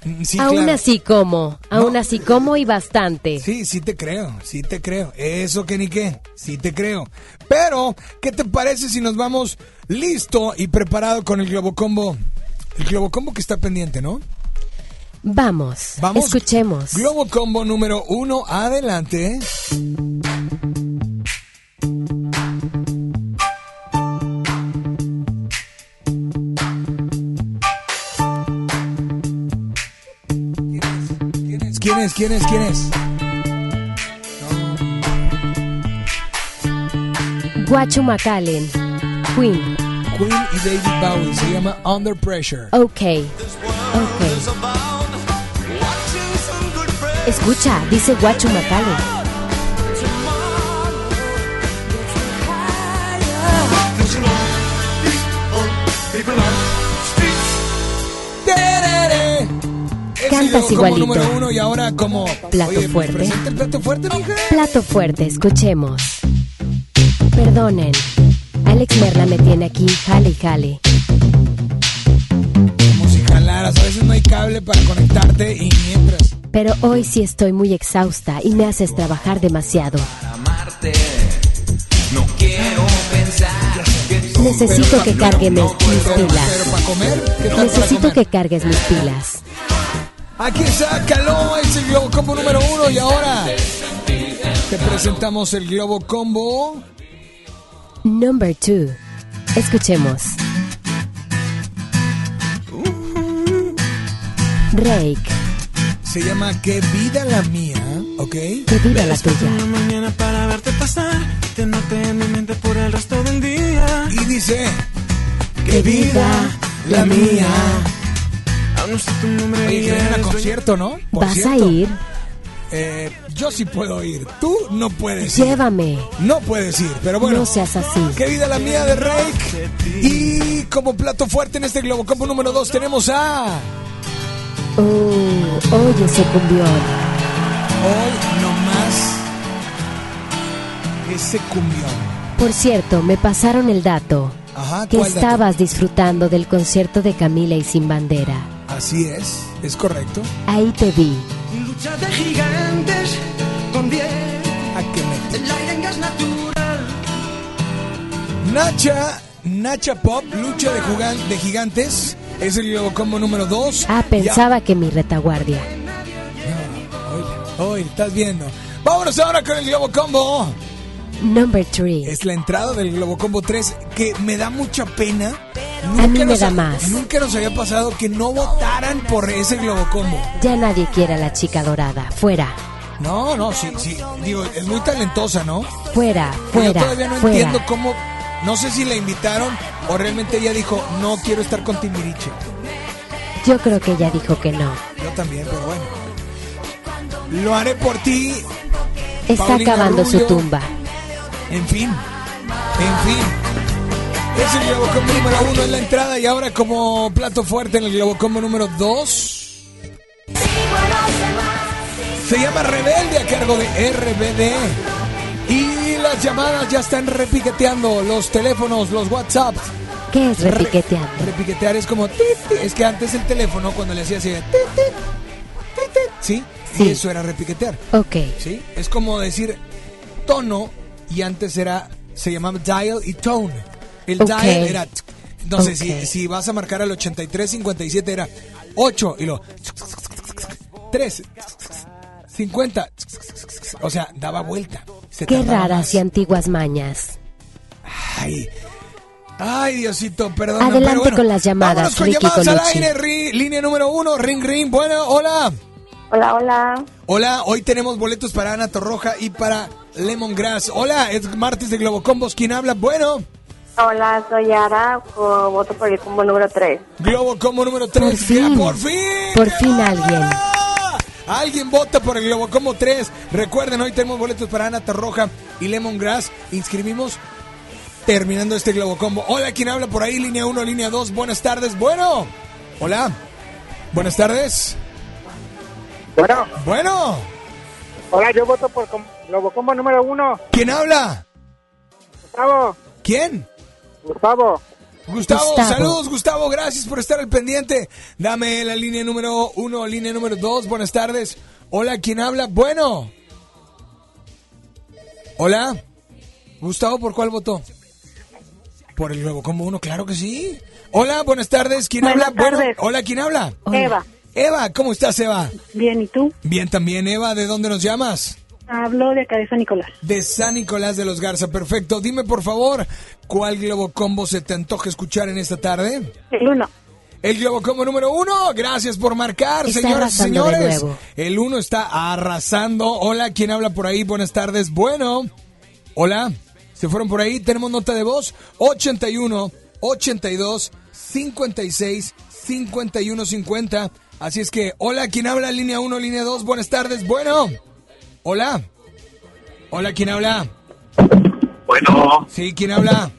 Mm, Sí, aún claro. así como, aún así como y bastante. Sí, sí te creo, sí te creo. Eso que ni qué, sí te creo. Pero, ¿qué te parece si nos vamos listo y preparado con el Globo Combo? El Globo Combo que está pendiente, ¿no? Vamos, Vamos. escuchemos. Globo Combo número uno, adelante. ¿Quién es? ¿Quién es? ¿Quién es? Guacho Macallen, Queen. Queen y David Bowie. Se llama Under Pressure. Ok, ok. Escucha, dice Guacho Macallen. Cantas igualito. número uno y ahora como... Plato Oye, fuerte. el plato fuerte, mija. Plato fuerte, escuchemos. Perdonen, Alex Merla me tiene aquí, jale y jale. Como si jalaras. A veces no hay cable para conectarte y mientras... Pero hoy sí estoy muy exhausta y me haces trabajar demasiado. No quiero pensar que Necesito que cargue mis, pilas. para comer, ¿qué tal para Necesito que cargues mis pilas. Aquí está Caló, es el Globo Combo número uno y ahora te presentamos el Globo Combo. Number two. Escuchemos. Rake, Se llama Qué vida la mía, ¿ok? que viva la tuya. mañana para verte pasar, te noté en mi mente por el resto del día. Y dice, que viva la mía. No sé tu nombre Oye, que a concierto, ¿no? Por ¿Vas a ir? eh, yo sí puedo ir, tú no puedes ir. Llévame. No puedes ir, pero bueno. No seas así. Qué vida la mía de Rake. Y como plato fuerte en este Globo Combo número 2 tenemos a... Oh, oye ese cumbión. Hoy nomás ese cumbión. Por cierto, me pasaron el dato. Ajá, que estabas disfrutando del concierto de Camila y Sin Bandera. Así es, es correcto. Ahí te vi. Lucha de gigantes con 10. ¿A qué me- El aire en gas natural. Nacha, Nacha Pop, lucha de, jugan- de gigantes. Es el Combo número 2. Ah, pensaba que mi retaguardia. Hoy, estás viendo. Vámonos ahora con el Globo Combo. Number three. Es la entrada del Globo Combo 3 que me da mucha pena. A mí me da ha- más. Nunca nos había pasado que no votaran por ese Globo Combo. Ya nadie quiere a la chica dorada. Fuera, No, no, sí, sí. Digo, es muy talentosa, ¿no? fuera, Pero yo fuera, todavía no fuera. entiendo cómo. No sé si la invitaron o realmente ella dijo, no quiero estar con Timbiriche. Yo creo que ella dijo que no. Yo también, pero bueno. Lo haré por ti. Está Paulina acabando su tumba. En fin, en fin. Es el Globo Combo número uno en la entrada y ahora como plato fuerte en el Globo Combo número dos. Se llama Rebelde a cargo de RBD. Y las llamadas ya están repiqueteando, los teléfonos, los WhatsApp. ¿Qué es repiqueteando? Repiquetear es como... tit, tit. Es que antes el teléfono cuando le hacía así... tit, ¿Sí? Sí. Y eso era repiquetear. Ok. ¿Sí? Es como decir tono y antes era se llamaba dial y tone. El Ok. dial era entonces Ok. si, si vas a marcar al 8357 era 8 y lo 3 50 o sea, daba vuelta. Se Qué raras más. y antiguas mañas. Ay. Ay, Diosito, perdón. Adelante bueno. con las llamadas, con Ricky llamadas al Colucci. aire, ri- línea número uno, ring ring. Bueno, hola. Hola, hola. Hola, hoy tenemos boletos para Ana Torroja y para Lemongrass. Hola, es martes de Globo Combos. ¿Quién habla? Bueno. Hola, soy Yara, co- voto por el combo número 3. Globo Combo número 3. Por fin. ¡Por fin! Por fin alguien. Alguien vota por el Globo Combo 3. Recuerden, hoy tenemos boletos para Ana Roja y Lemongrass. Inscribimos terminando este Globo Combo. Hola, ¿quién habla por ahí? Línea 1, línea 2. Buenas tardes. Bueno. Hola. Buenas tardes. Bueno. Bueno. Hola, yo voto por com- Globocombo número uno. ¿Quién habla? Gustavo. ¿Quién? Gustavo. Gustavo, Gustavo. saludos Gustavo, gracias por estar al pendiente. Dame la línea número uno, línea número dos, buenas tardes. Hola, ¿quién habla? Bueno. Hola. Gustavo, ¿por cuál votó? Por el nuevo como uno, claro que sí. Hola, buenas tardes, ¿quién Buenas habla? Bueno, tardes. hola, ¿quién habla? Eva. Eva, ¿cómo estás, Eva? Bien, ¿y tú? Bien también, Eva, ¿de dónde nos llamas? Hablo de acá de San Nicolás. De San Nicolás de los Garza, perfecto. Dime, por favor, ¿cuál Globo Combo se te antoja escuchar en esta tarde? El uno. El Globo Combo número uno, gracias por marcar, Está señoras y señores. nuevo. El uno está arrasando. Hola, ¿quién habla por ahí? Buenas tardes. Bueno, hola, ¿se fueron por ahí? Tenemos nota de voz 81 82 56 51 50. Así es que, hola, ¿quién habla? Línea 1, línea 2, buenas tardes. Bueno, hola. Hola, ¿quién habla? Bueno, Sí, ¿quién habla?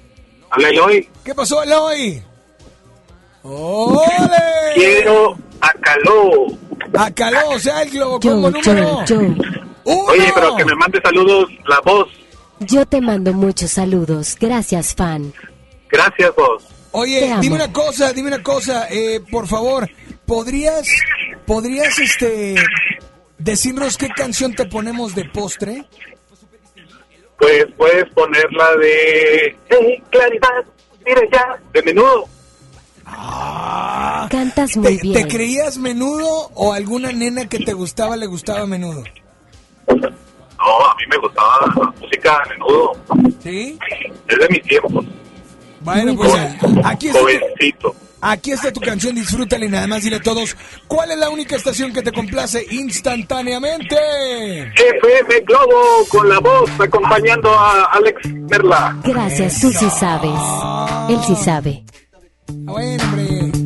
habla Eloy. ¿Qué pasó, Eloy? ¡Ole! Quiero a Caló. A Caló, o sea, el Globo Combo número Yo, yo, Oye, pero que me mande saludos la voz. yo te mando muchos saludos. Gracias, fan. Gracias, vos. Oye, dime una cosa, dime una cosa, eh, por favor, ¿podrías, podrías, este, decirnos qué canción te ponemos de postre? Pues puedes poner la de... Hey, claridad, mire ya, de menudo. Cantas muy ¿Te, bien. te creías menudo o alguna nena que te gustaba le gustaba menudo? No, a mí me gustaba la música menudo. ¿Sí? Es de mis tiempos. Bueno, pues aquí está, tu, Jovencito. Aquí está tu canción, disfrútala y nada más dile a todos, ¿cuál es la única estación que te complace instantáneamente? FM Globo con la voz acompañando a Alex Merla. Gracias, tú sí sabes. Él sí sabe. Ah, Bueno, hombre.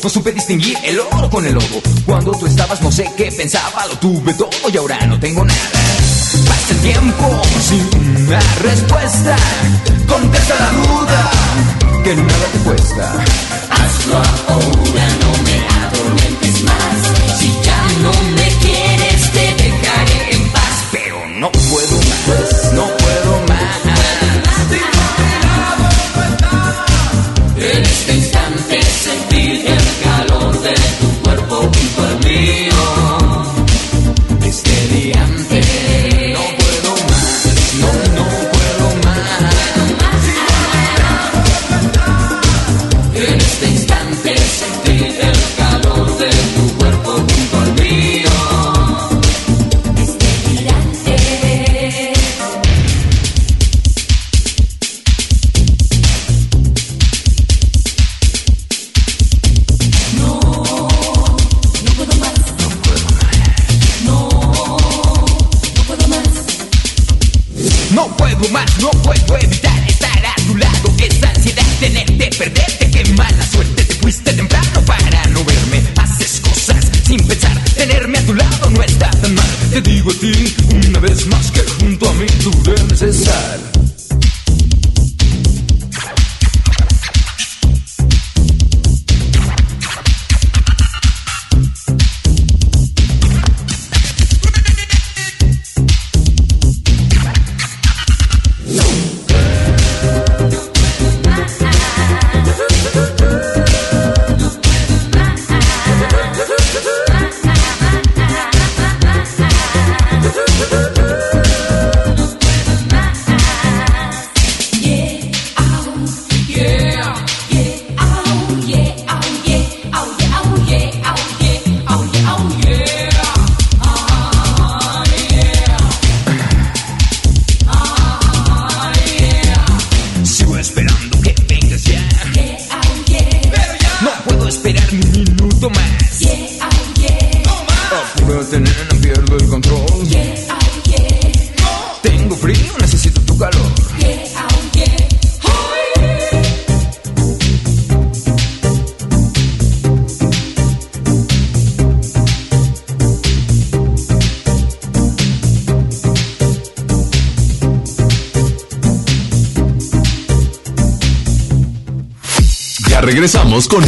Dado todo.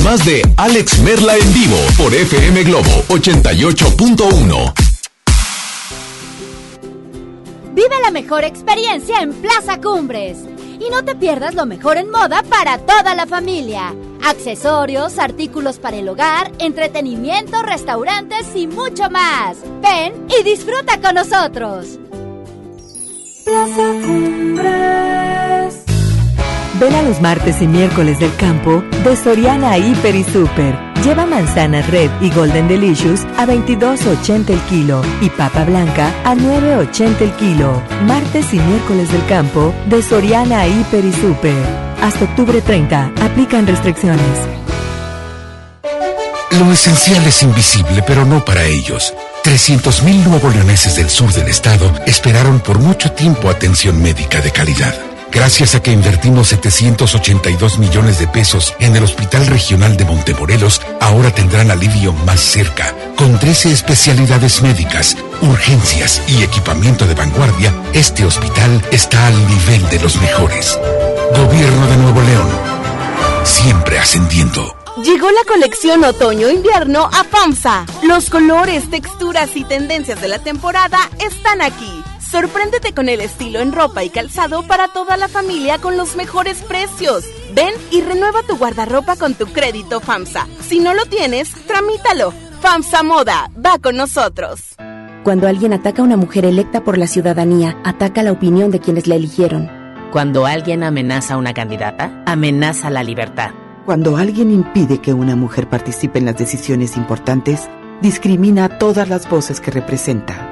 Más de Alex Merla en vivo por FM Globo 88.1. Vive la mejor experiencia en Plaza Cumbres. Y no te pierdas lo mejor en moda para toda la familia. Accesorios, artículos para el hogar, entretenimiento, restaurantes y mucho más. Ven y disfruta con nosotros. Los martes y miércoles del campo de Soriana Hiper y Super. Lleva manzana red y golden delicious a 22.80 el kilo y papa blanca a 9.80 el kilo. Martes y miércoles del campo de Soriana Hiper y Super. Hasta octubre 30. Aplican restricciones. Lo esencial es invisible, pero no para ellos. 300.000 nuevo leoneses del sur del estado esperaron por mucho tiempo atención médica de calidad. Gracias a que invertimos 782 millones de pesos en el Hospital Regional de Montemorelos, ahora tendrán alivio más cerca. Con 13 especialidades médicas, urgencias y equipamiento de vanguardia, este hospital está al nivel de los mejores. Gobierno de Nuevo León. Siempre ascendiendo. Llegó la colección otoño-invierno a FAMSA. Los colores, texturas y tendencias de la temporada están aquí. Sorpréndete con el estilo en ropa y calzado para toda la familia con los mejores precios. Ven y renueva tu guardarropa con tu crédito FAMSA. Si no lo tienes, tramítalo. FAMSA Moda, va con nosotros. Cuando alguien ataca a una mujer electa por la ciudadanía, ataca la opinión de quienes la eligieron. Cuando alguien amenaza a una candidata, amenaza la libertad. Cuando alguien impide que una mujer participe en las decisiones importantes, discrimina a todas las voces que representa.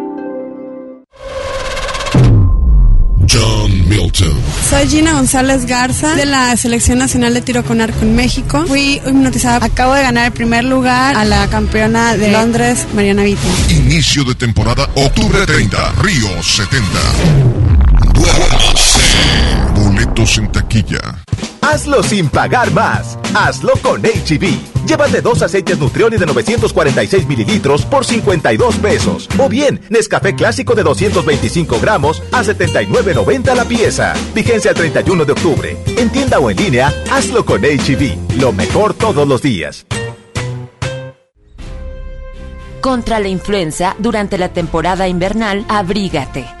Milton. Soy Gina González Garza de la Selección Nacional de Tiro con Arco en México. Fui hipnotizada. Acabo de ganar el primer lugar a la campeona de Londres, Mariana Vita. Inicio de temporada, octubre 30, Río 70. Duérmase. Boletos en taquilla. Hazlo sin pagar más. Hazlo con HB. Llévate dos aceites Nutrioli de 946 mililitros por 52 pesos. O bien, Nescafé clásico de 225 gramos a 79.90 la pieza. Vigencia el 31 de octubre. En tienda o en línea, hazlo con HB. Lo mejor todos los días. Contra la influenza, durante la temporada invernal, abrígate.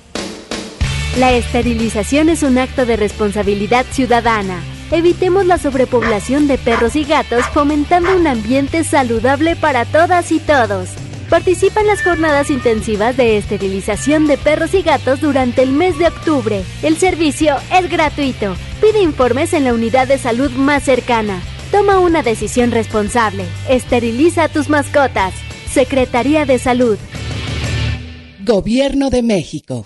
La esterilización es un acto de responsabilidad ciudadana. Evitemos la sobrepoblación de perros y gatos fomentando un ambiente saludable para todas y todos. Participa en las jornadas intensivas de esterilización de perros y gatos durante el mes de octubre. El servicio es gratuito. Pide informes en la unidad de salud más cercana. Toma una decisión responsable. Esteriliza a tus mascotas. Secretaría de Salud. Gobierno de México.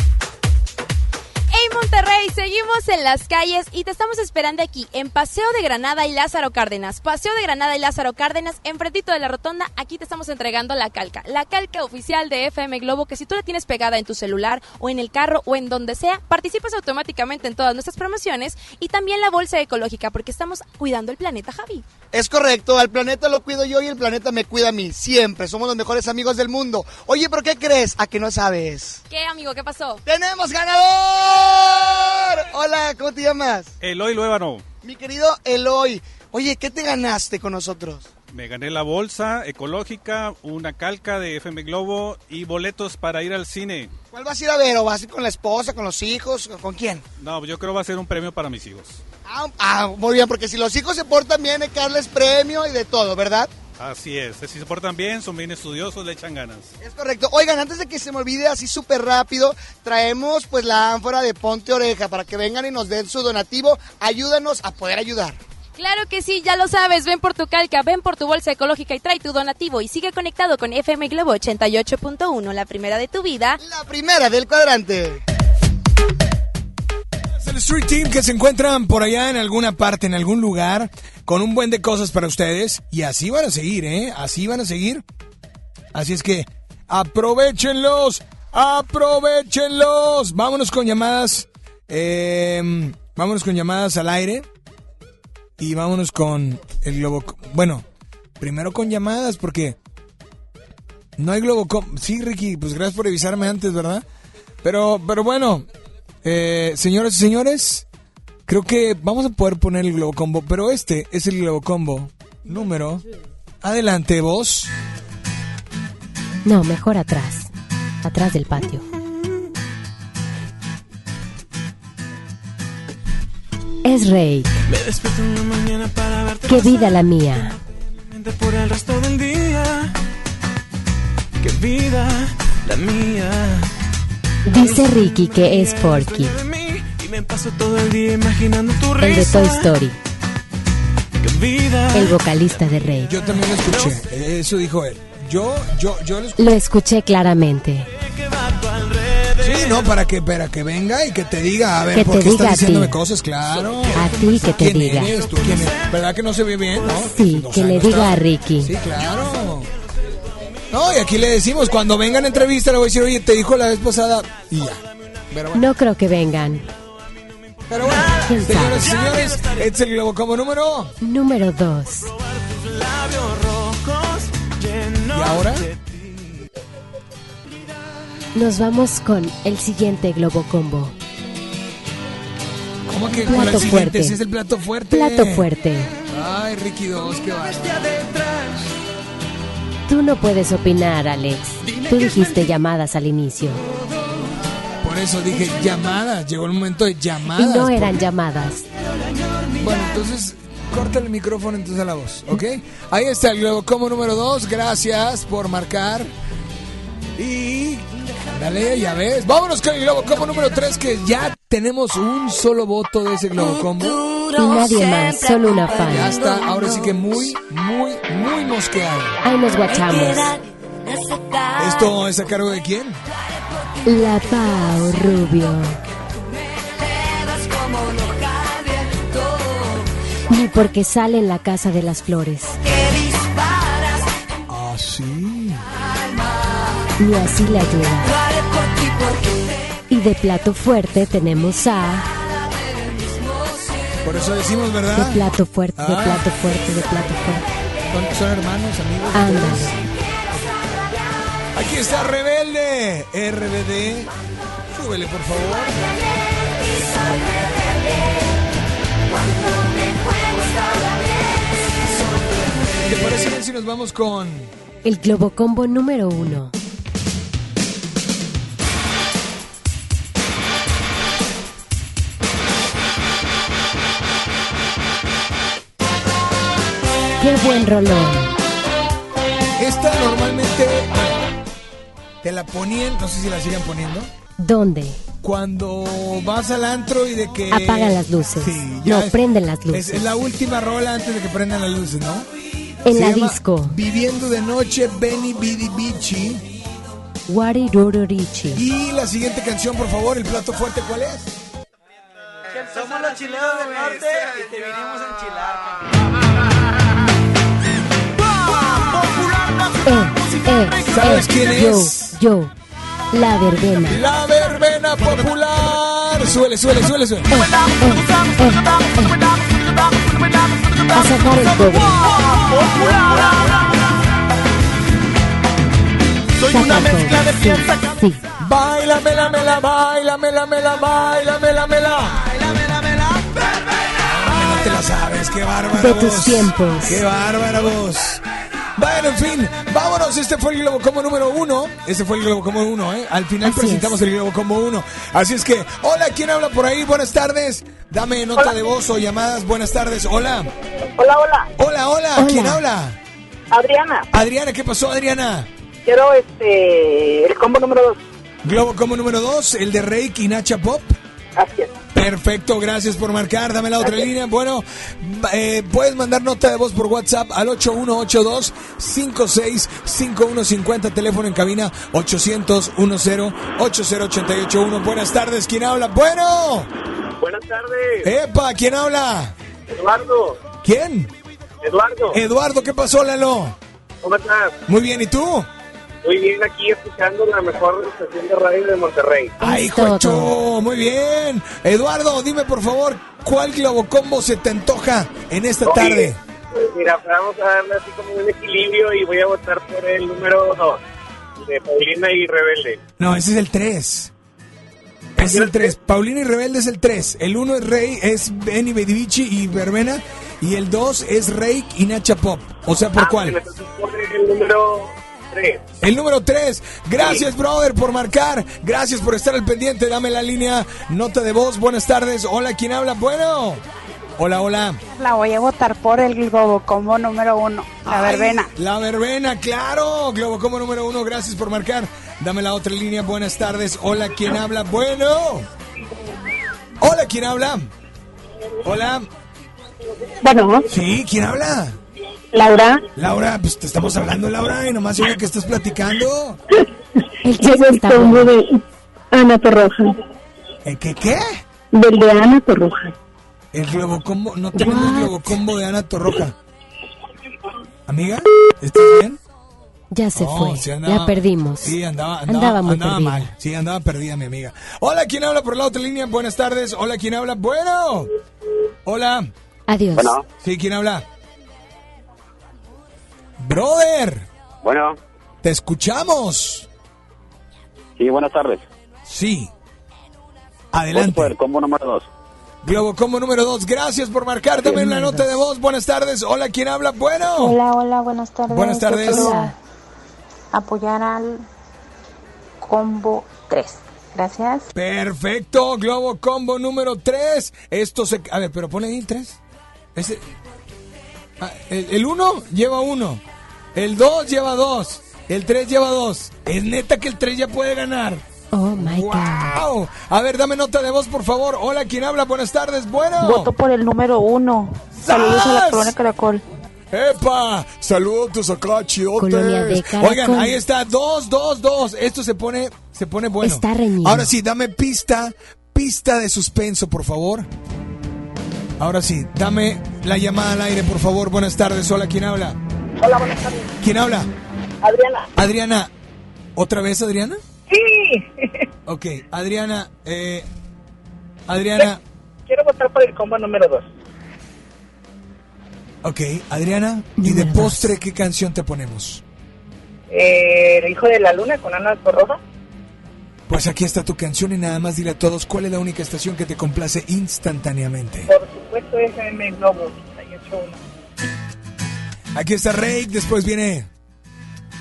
Seguimos en las calles y te estamos esperando aquí en Paseo de Granada y Lázaro Cárdenas. Paseo de Granada y Lázaro Cárdenas, enfrentito de la rotonda, aquí te estamos entregando la calca. La calca oficial de FM Globo que si tú la tienes pegada en tu celular o en el carro o en donde sea, participas automáticamente en todas nuestras promociones y también la bolsa ecológica porque estamos cuidando el planeta, Javi. Es correcto, al planeta lo cuido yo y el planeta me cuida a mí. Siempre, somos los mejores amigos del mundo. Oye, ¿pero qué crees? ¿A que no sabes? ¿Qué, amigo? ¿Qué pasó? ¡Tenemos ganador! Hola, ¿cómo te llamas? Eloy Luébano. Mi querido Eloy. Oye, ¿qué te ganaste con nosotros? Me gané la bolsa ecológica, una calca de FM Globo y boletos para ir al cine. ¿Cuál vas a ir a ver? ¿O vas a ir con la esposa, con los hijos? ¿Con quién? No, yo creo que va a ser un premio para mis hijos. Ah, ah, muy bien, porque si los hijos se portan bien, hay que darles premio y de todo, ¿verdad? Así es, si se portan bien, son bien estudiosos, le echan ganas. Es correcto. Oigan, antes de que se me olvide así súper rápido, traemos pues la ánfora de Ponte Oreja para que vengan y nos den su donativo. Ayúdanos a poder ayudar. Claro que sí, ya lo sabes. Ven por tu calca, ven por tu bolsa ecológica y trae tu donativo. Y sigue conectado con FM Globo 88.1, la primera de tu vida. La primera del cuadrante. El Street Team que se encuentran por allá en alguna parte, en algún lugar, con un buen de cosas para ustedes. Y así van a seguir, ¿eh? Así van a seguir. Así es que aprovechenlos, aprovechenlos. Vámonos con llamadas. eh, vámonos con llamadas al aire. Y vámonos con el globo. Bueno, primero con llamadas porque no hay Globocom. Sí, Ricky, pues gracias por avisarme antes, ¿verdad? Pero, pero bueno, eh, señoras y señores, creo que vamos a poder poner el Globocombo, pero este es el Globocombo número. Adelante, vos. No, mejor atrás. Atrás del patio. Es Rey. Me despierto en la mañana para verte Qué vida la mía. por el resto del día. Qué vida la mía. Dice Ricky que es Porky, el de. Toy Story, el vocalista de Rey. Yo también lo escuché. Eso dijo él. Yo, yo, yo lo escuché. Lo escuché claramente. Sí, no, para que, para que venga y que te diga, a ver, Que ¿por te qué diga estás a ti. diciéndome cosas? Claro. A ti que te ¿Quién diga. eres? ¿Tú quién eres? ¿Verdad que no se ve bien, no? Sí, que sea, le no diga está- a Ricky. Sí, claro. No, y aquí le decimos, cuando vengan a entrevista le voy a decir, oye, te dijo la vez pasada y ya. Pero bueno. No creo que vengan. Pero bueno, ¿Quién sabe? señoras y señores, este es el Globo como número. Número 2. Labios rojos llenos ¿Y ahora? Nos vamos con el siguiente Globo Combo. ¿Cómo que Plato con la siguiente? fuerte. Si es el plato fuerte. Plato fuerte. Ay, Ricky 2, qué va. Tú no puedes opinar, Alex. Tú dijiste llamadas al inicio. Por eso dije llamadas. Llegó el momento de Y llamadas. no eran porque- llamadas. Bueno, entonces corta el micrófono entonces a la voz, ¿ok? Ahí está el Globo como número 2. Gracias por marcar. Y dale, ya ves. Vámonos con el Globo como número 3 que ya tenemos un solo voto de ese Globo combo. Y nadie más, solo una fan. Ya está, ahora sí que muy, muy, muy mosqueado. Ahí nos guachamos. ¿Esto es a cargo de quién? La Pau Rubio. Ni porque sale en la casa de las flores. Ah, sí. Ni así la ayuda. Y de plato fuerte tenemos a. Por eso decimos, De ¿verdad? plato fuerte, de Ah. plato fuerte, de plato fuerte. Son, son hermanos, amigos. Ándale. Aquí está Rebelde. RBD. Súbele, por favor. ¿Te parece bien si nos vamos con El Globo Combo número uno. Qué buen rolón. Esta normalmente te la ponían, no sé si la siguen poniendo, ¿Dónde? cuando vas al antro y de que... Apagan las luces. Sí, ya no, es- prenden las Es, luces. es la última rola antes de que prendan las luces, ¿no? En Se la llama disco. Viviendo de noche, Benny Bidi Bichi. Wari Rororichi. Y la siguiente canción, por favor, el plato fuerte, ¿cuál es? Somos los chilenos del norte y te vinimos a enchilar. Eh, eh, ¿Sabes eh, quién yo, es? Yo, la verbena. La verbena popular. Suele, suele, suele, suele. A sacar el cobre. Soy una mezcla de piensa Sí. Baila, mela, mela, baila, mela, mela, baila, mela, mela. No te la sabes, qué bárbara De tus tiempos. Qué bárbara voz. Bueno, en fin, vámonos. Este fue el Globo Combo número uno. Este fue el Globo Combo uno, ¿eh? Al final Así presentamos es. el Globo Combo uno. Así es que, hola, ¿quién habla por ahí? Buenas tardes. Dame nota de voz o llamadas. Buenas tardes. Hola. Hola, hola. Hola, hola. Hola. ¿Quién habla? Adriana, Adriana, ¿qué pasó, Adriana? quiero este el combo número dos. Globo Combo número dos, el de Reiki y Nacha Pop. Así es. Perfecto, gracias por marcar. Dame la otra línea. Bueno, eh, puedes mandar nota de voz por WhatsApp al 8182-565150. Teléfono en cabina 800-10-80881. Buenas tardes, ¿quién habla? Bueno, Buenas tardes, epa, ¿quién habla? Eduardo. ¿Quién? Eduardo, Eduardo, ¿qué pasó, Lalo? ¿cómo estás? Muy bien, ¿y tú? Muy bien aquí escuchando la mejor estación de radio de Monterrey. ¡Ay, Jocho! Muy bien. Eduardo, dime por favor, ¿cuál globo combo se te antoja en esta Oye, tarde? pues mira, vamos a darle así como un equilibrio y voy a votar por el número 2, de Paulina y Rebelde. No, ese es el 3. Ese es el 3. Paulina y Rebelde es el 3. El 1 es Rey, es Benny Bedivici y Verbena. Y el 2 es Rey y Nacha Pop. O sea, ¿por Ah, cuál? entonces por el número 3. El número 3. Gracias, brother, por marcar. Gracias por estar al pendiente. Dame la línea. Nota de voz. Buenas tardes. Hola, ¿quién habla? Bueno. Hola, hola. La voy a votar por el Globo Combo número uno, la Ay, verbena. La verbena, claro. Globo como número uno, gracias por marcar. Dame la otra línea. Buenas tardes. Hola, ¿quién habla? Bueno. Hola, ¿quién habla? Hola. Bueno, Sí, ¿quién habla? Laura, Laura, pues te estamos hablando, Laura, y nomás oye que estás platicando. llegó el combo de Ana Torroja. ¿Eh, ¿Qué qué? Del de Ana Torroja. El globo combo, no tenemos el globo combo de Ana Torroja. Amiga, ¿estás bien? Ya se fue. sí andaba- la perdimos. Sí, andaba, andaba, Andaba muy andaba perdida. mal. Sí, andaba perdida mi amiga. Hola, ¿quién habla por la otra línea? Buenas tardes. Hola, ¿quién habla? Bueno. Hola. Adiós. Bueno. Sí, ¿quién habla? Brother, Bueno, te escuchamos. sí, buenas tardes. Sí. Adelante. por el combo número 2. Globo Combo número 2. Gracias por marcar. Dame una nota de voz. Buenas tardes. Hola, ¿quién habla? Bueno. Hola, hola, buenas tardes. Buenas tardes. Apoyar al combo 3. Gracias. Perfecto, Globo Combo número 3. Esto se... A ver, pero pone ahí 3. Ese... Ah, el 1 lleva 1. El 2 lleva 2. El 3 lleva 2. Es neta que el 3 ya puede ganar. Oh my God. ¡Wow! A ver, dame nota de voz, por favor. Hola, ¿quién habla? Buenas tardes. Bueno. Voto por el número uno. Saludos a la colonia Caracol. ¡Epa! Saludos acá, Caracol. Oigan, ahí está, dos, dos, dos. Esto se pone, se pone bueno. Está reñido. Ahora sí, dame pista, pista de suspenso, por favor. Ahora sí, dame la llamada al aire, por favor. Buenas tardes. Hola, ¿quién habla? Hola, buenas tardes. ¿Quién habla? Adriana. Adriana. ¿Otra vez, Adriana? Sí. Ok, Adriana, eh, Adriana, Quiero votar por el combo número dos. ok, Adriana, y de postre, ¿qué canción te ponemos? Eh, el hijo de la luna con Ana Torroja. Pues aquí está tu canción y nada más dile a todos cuál es la única estación que te complace instantáneamente. Por supuesto, FM Globo 98.1. Aquí está Rake, después viene...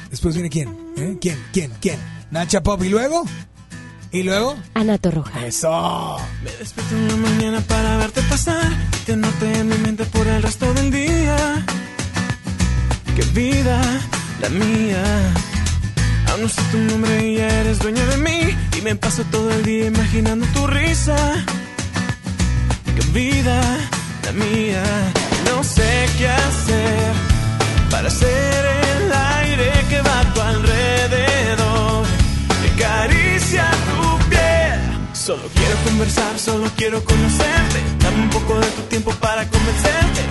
Después viene quién? ¿Eh? ¿Quién? ¿Quién? ¿Quién? Nacha Pop y luego... ¿Y luego? Ana Torroja. Eso. Me despierto en la mañana para verte pasar. Te noté en mi mente por el resto del día. Qué vida la mía. Aún no sé tu nombre y ya eres dueña de mí. Y me paso todo el día imaginando tu risa. Qué vida la mía. No sé qué hacer para ser el aire que va a tu alrededor. Que acaricia tu piel. Solo quiero conversar, solo quiero conocerte. Dame un poco de tu tiempo para convencerte.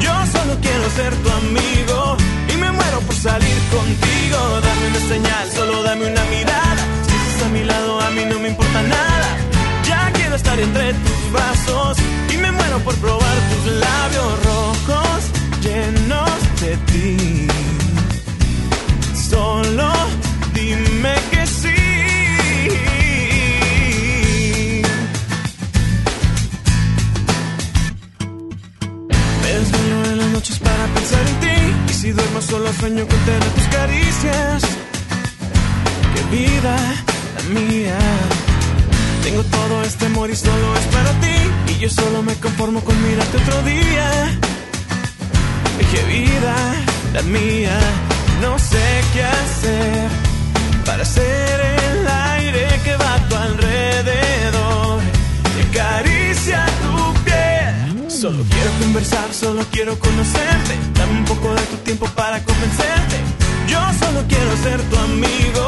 Yo solo quiero ser tu amigo y me muero por salir contigo. Dame una señal, solo dame una mirada. Si estás a mi lado, a mí no me importa nada. Ya quiero estar entre tus brazos y me muero por probar tus labios rojos llenos Solo dime que sí. Me desvelo en las noches para pensar en ti. Y si duermo solo sueño con tener tus caricias. Qué vida la mía. Tengo todo este amor y solo es para ti. Y yo solo me conformo con mirarte otro día. Qué vida la mía. No sé qué hacer para ser el aire que va a tu alrededor. Que acaricia tu piel. Solo quiero conversar, solo quiero conocerte. Dame un poco de tu tiempo para convencerte. Yo solo quiero ser tu amigo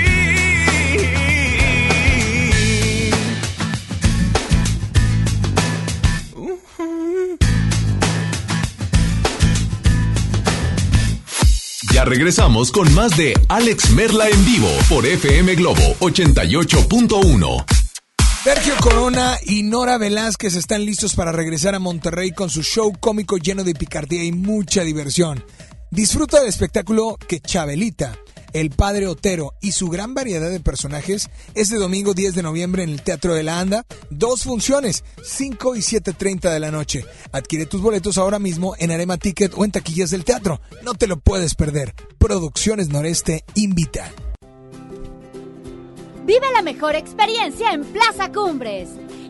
Regresamos con más de Alex Merla en vivo por FM Globo 88.1. Sergio Corona y Nora Velázquez están listos para regresar a Monterrey con su show cómico lleno de picardía y mucha diversión. Disfruta del espectáculo que Chabelita, el padre Otero y su gran variedad de personajes este domingo 10 de noviembre en el Teatro de la Anda. Dos funciones, 5 y 7.30 de la noche. Adquiere tus boletos ahora mismo en Arema Ticket o en taquillas del teatro. No te lo puedes perder. Producciones Noreste invita. Vive la mejor experiencia en Plaza Cumbres.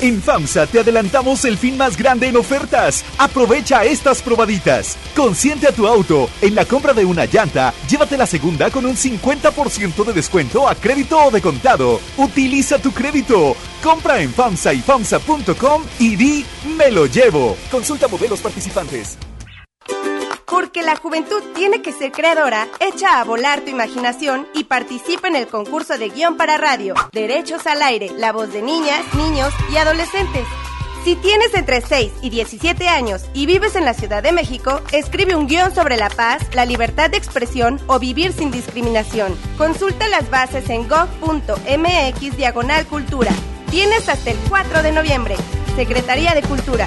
En FAMSA te adelantamos el fin más grande en ofertas. Aprovecha estas probaditas. Consiente a tu auto. En la compra de una llanta, llévate la segunda con un 50% de descuento a crédito o de contado. Utiliza tu crédito. Compra en FAMSA y FAMSA.com y di me lo llevo. Consulta modelos participantes. ¿Por Porque la juventud tiene que ser creadora, echa a volar tu imaginación y participa en el concurso de guion para radio. Derechos al aire, la voz de niñas, niños y adolescentes. Si tienes entre 6 y 17 años y vives en la Ciudad de México, escribe un guion sobre la paz, la libertad de expresión o vivir sin discriminación. Consulta las bases en gov.mx diagonal cultura. Tienes hasta el 4 de noviembre. Secretaría de Cultura.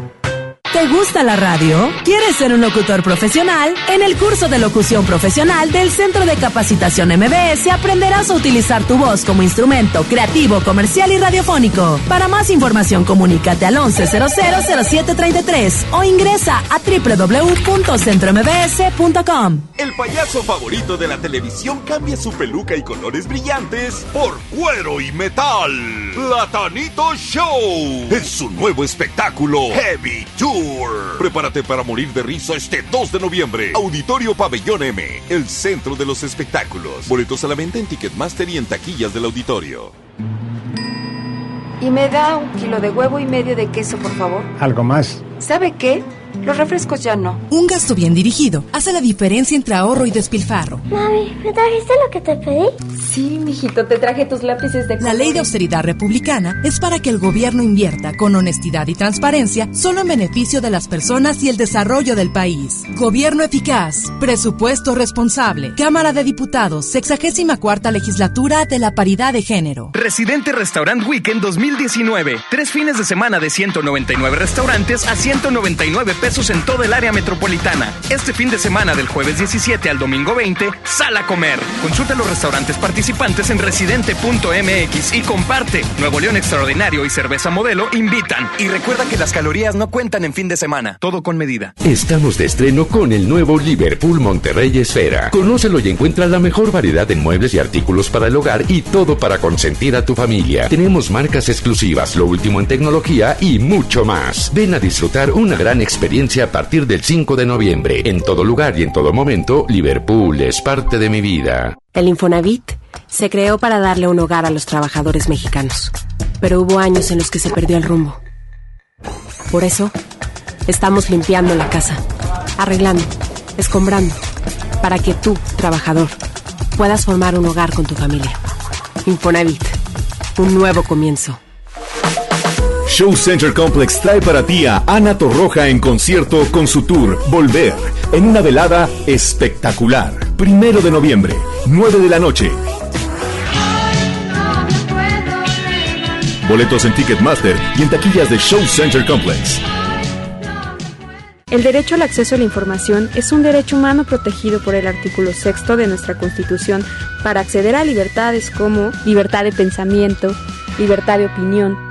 ¿Te gusta la radio? ¿Quieres ser un locutor profesional? En el curso de locución profesional del Centro de Capacitación MBS aprenderás a utilizar tu voz como instrumento creativo, comercial y radiofónico. Para más información, comunícate al 11000733 o ingresa a www.centrombs.com. El payaso favorito de la televisión cambia su peluca y colores brillantes por cuero y metal. Platanito Show es su nuevo espectáculo Heavy Tour. Prepárate para morir de risa este 2 de noviembre. Auditorio Pabellón M, el centro de los espectáculos. Boletos a la venta en Ticketmaster y en taquillas del auditorio. Y me da un kilo de huevo y medio de queso, por favor. ¿Algo más? ¿Sabe qué? Los refrescos ya no. Un gasto bien dirigido hace la diferencia entre ahorro y despilfarro. Mami, ¿me trajiste lo que te pedí? Sí, mijito, te traje tus lápices de La ley de austeridad republicana es para que el gobierno invierta con honestidad y transparencia solo en beneficio de las personas y el desarrollo del país. Gobierno eficaz, presupuesto responsable. Cámara de Diputados, 64 legislatura de la paridad de género. Residente Restaurant Weekend 2019. Tres fines de semana de 199 restaurantes a 199 pesos en toda el área metropolitana. Este fin de semana del jueves 17 al domingo 20, sal a comer. Consulta los restaurantes participantes en residente.mx y comparte. Nuevo León Extraordinario y Cerveza Modelo invitan. Y recuerda que las calorías no cuentan en fin de semana. Todo con medida. Estamos de estreno con el nuevo Liverpool Monterrey Esfera. Conócelo y encuentra la mejor variedad en muebles y artículos para el hogar y todo para consentir a tu familia. Tenemos marcas exclusivas, lo último en tecnología y mucho más. Ven a disfrutar una gran experiencia a partir del 5 de noviembre. En todo lugar y en todo momento, Liverpool es parte de mi vida. El Infonavit se creó para darle un hogar a los trabajadores mexicanos, pero hubo años en los que se perdió el rumbo. Por eso, estamos limpiando la casa, arreglando, escombrando, para que tú, trabajador, puedas formar un hogar con tu familia. Infonavit, un nuevo comienzo. Show Center Complex trae para ti a Ana Torroja en concierto con su tour Volver, en una velada espectacular. Primero de noviembre, 9 de la noche. Boletos en Ticketmaster y en taquillas de Show Center Complex. El derecho al acceso a la información es un derecho humano protegido por el artículo sexto de nuestra Constitución para acceder a libertades como libertad de pensamiento, libertad de opinión,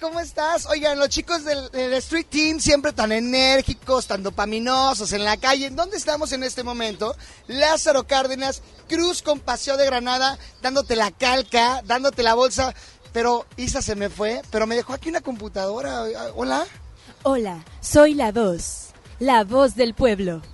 ¿Cómo estás? Oigan, los chicos del, del Street Team siempre tan enérgicos, tan dopaminosos en la calle. ¿Dónde estamos en este momento? Lázaro Cárdenas, Cruz con Paseo de Granada, dándote la calca, dándote la bolsa. Pero Isa se me fue, pero me dejó aquí una computadora. Hola. Hola, soy la voz, la voz del pueblo.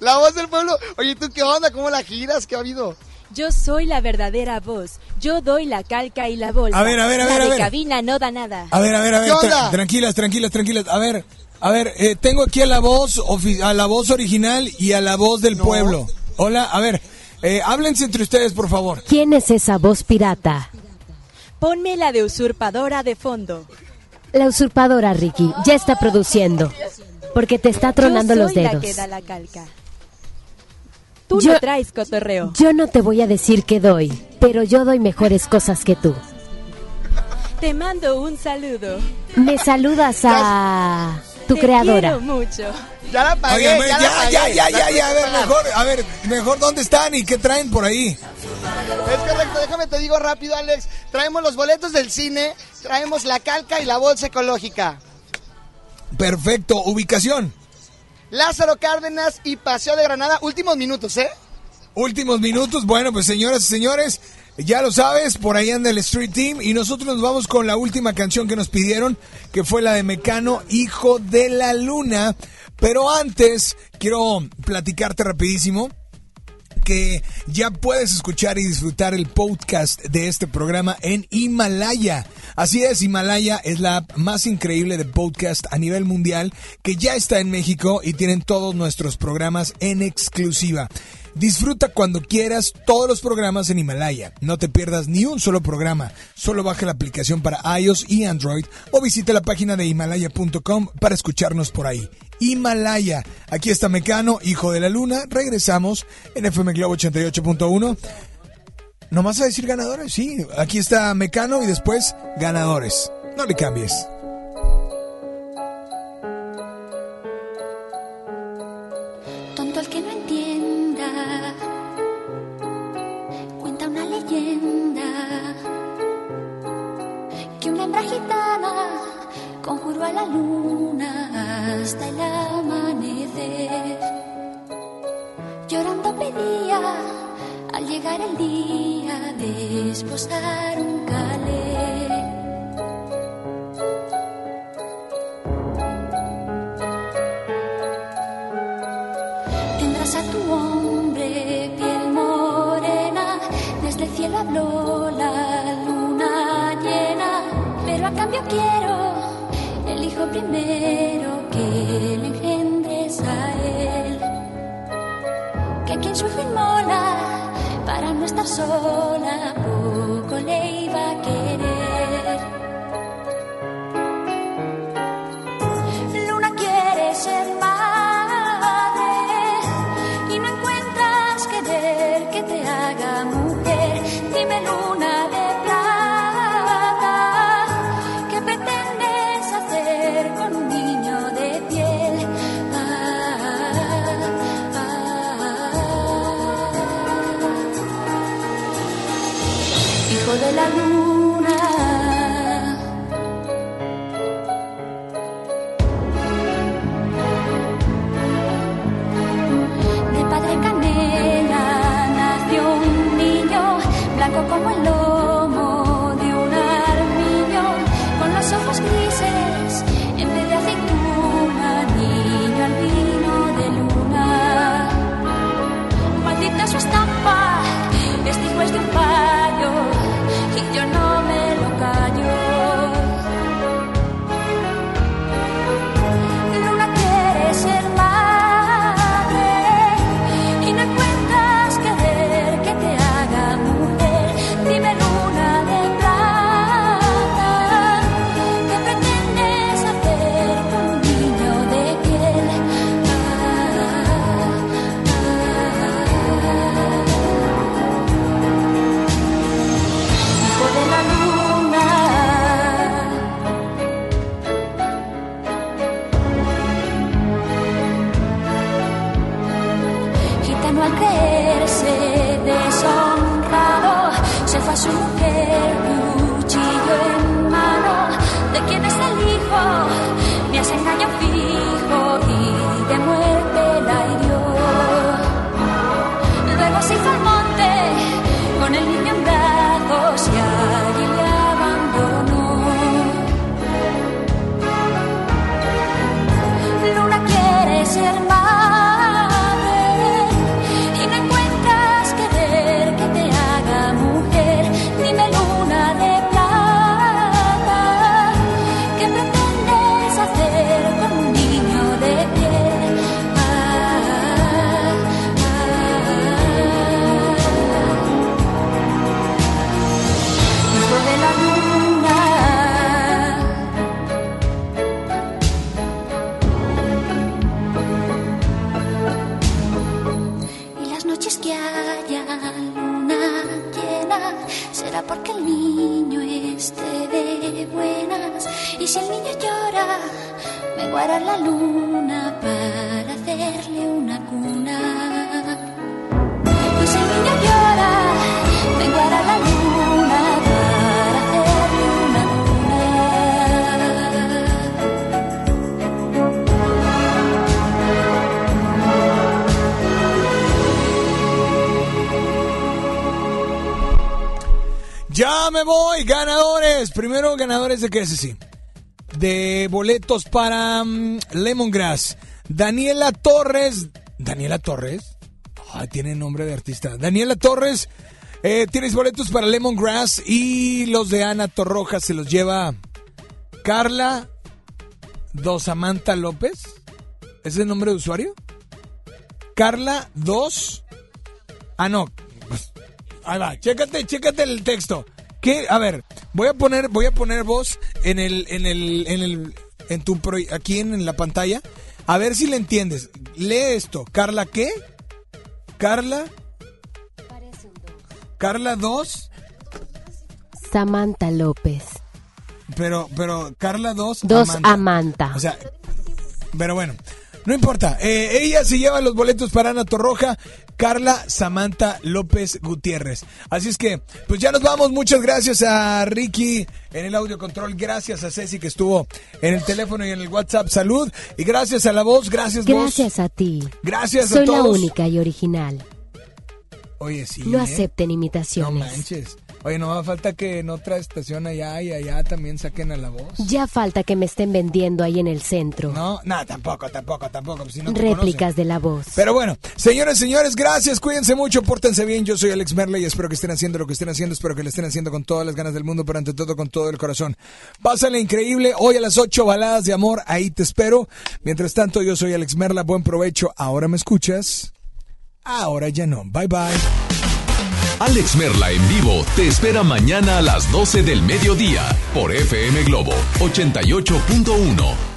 La voz del pueblo. Oye, ¿tú qué onda? ¿Cómo la giras? ¿Qué ha habido? Yo soy la verdadera voz. Yo doy la calca y la bolsa. A ver, a ver, a la ver, a ver. cabina no da nada. A ver, a ver, a ver. Tranquilas, tranquilas, tranquilas. A ver, a ver, eh, tengo aquí a la voz, ofi- a la voz original y a la voz del pueblo. Hola, a ver, eh, háblense entre ustedes, por favor. ¿Quién es esa voz pirata? Ponme la de usurpadora de fondo. La usurpadora, Ricky, ya está produciendo. Porque te está tronando Yo los soy la dedos. que da la calca. Tú Yo- no traes cotorreo. Yo no te voy a decir que doy, pero yo doy mejores cosas que tú. Te mando un saludo. Me saludas a tu Te creadora. quiero mucho. Ya la pagué, Oigan, ya, ya, la ya, pagué. ya, ya, ya, a ver, mejor, a ver, mejor, ¿dónde están y qué traen por ahí? Es correcto, déjame te digo rápido, Alex. Traemos los boletos del cine, traemos la calca y la bolsa ecológica. Perfecto, ubicación. Lázaro Cárdenas y Paseo de Granada, últimos minutos, ¿eh? Últimos minutos, bueno, pues señoras y señores, ya lo sabes, por ahí anda el Street Team y nosotros nos vamos con la última canción que nos pidieron, que fue la de Mecano, Hijo de la Luna. Pero antes, quiero platicarte rapidísimo que ya puedes escuchar y disfrutar el podcast de este programa en Himalaya. Así es, Himalaya es la app más increíble de podcast a nivel mundial que ya está en México y tienen todos nuestros programas en exclusiva. Disfruta cuando quieras todos los programas en Himalaya. No te pierdas ni un solo programa. Solo baja la aplicación para iOS y Android o visita la página de himalaya.com para escucharnos por ahí. Himalaya. Aquí está Mecano, hijo de la luna. Regresamos en FM Globo 88.1. ¿No vas a decir ganadores? Sí, aquí está Mecano y después ganadores. No le cambies. Al llegar el día de esposar un calé. Tendrás a tu hombre piel morena, desde el cielo habló la luna llena, pero a cambio quiero el hijo primero que le engendres a. Que quien su hijo inmola para no estar sola, poco le iba a. Primero, ganadores de qué es sí. De boletos para mm, Lemongrass. Daniela Torres. ¿Daniela Torres? Tiene nombre de artista. Daniela Torres. eh, tienes boletos para Lemongrass y los de Ana Torroja se los lleva Carla Dos Samantha López. ¿Ese ¿Es el nombre de usuario? Carla 2 Ah, no. Ahí va, chécate, chécate el texto. ¿Qué? A ver, voy a poner, voy a poner voz en el, en el, en el, en tu pro- aquí en, en la pantalla. A ver si le entiendes. Lee esto. Carla, ¿qué? Carla. Carla 2, Samantha López. pero, pero Carla 2. Dos Amanta. O sea, pero bueno, no importa. Eh, ella se lleva los boletos para Ana Torroja, Carla Samantha López Gutiérrez. Así es que, pues ya nos vamos. Muchas gracias a Ricky en el audio control. Gracias a Ceci que estuvo en el teléfono y en el WhatsApp. Salud. Y gracias a la voz. Gracias, voz. Gracias a ti. Gracias a Soy la todos. única y original. Oye, sí. No ¿eh? acepten No imitaciones. manches. Oye, no va falta que en otra estación allá y allá también saquen a la voz. Ya falta que me estén vendiendo ahí en el centro. No, nada, tampoco, tampoco, tampoco. pues si no Réplicas de la voz. Pero bueno, señores, señores, gracias, cuídense mucho, pórtense bien. Yo soy Alex Merle y espero que estén haciendo lo que estén haciendo. Espero que lo estén haciendo con todas las ganas del mundo, pero ante todo con todo el corazón. Pásale increíble. Hoy a las 8 baladas de amor, ahí te espero. Mientras tanto, yo soy Alex Merla. Buen provecho. Ahora me escuchas. Ahora ya no. Bye bye. Alex Merla en vivo te espera mañana a las 12 del mediodía por FM Globo 88.1.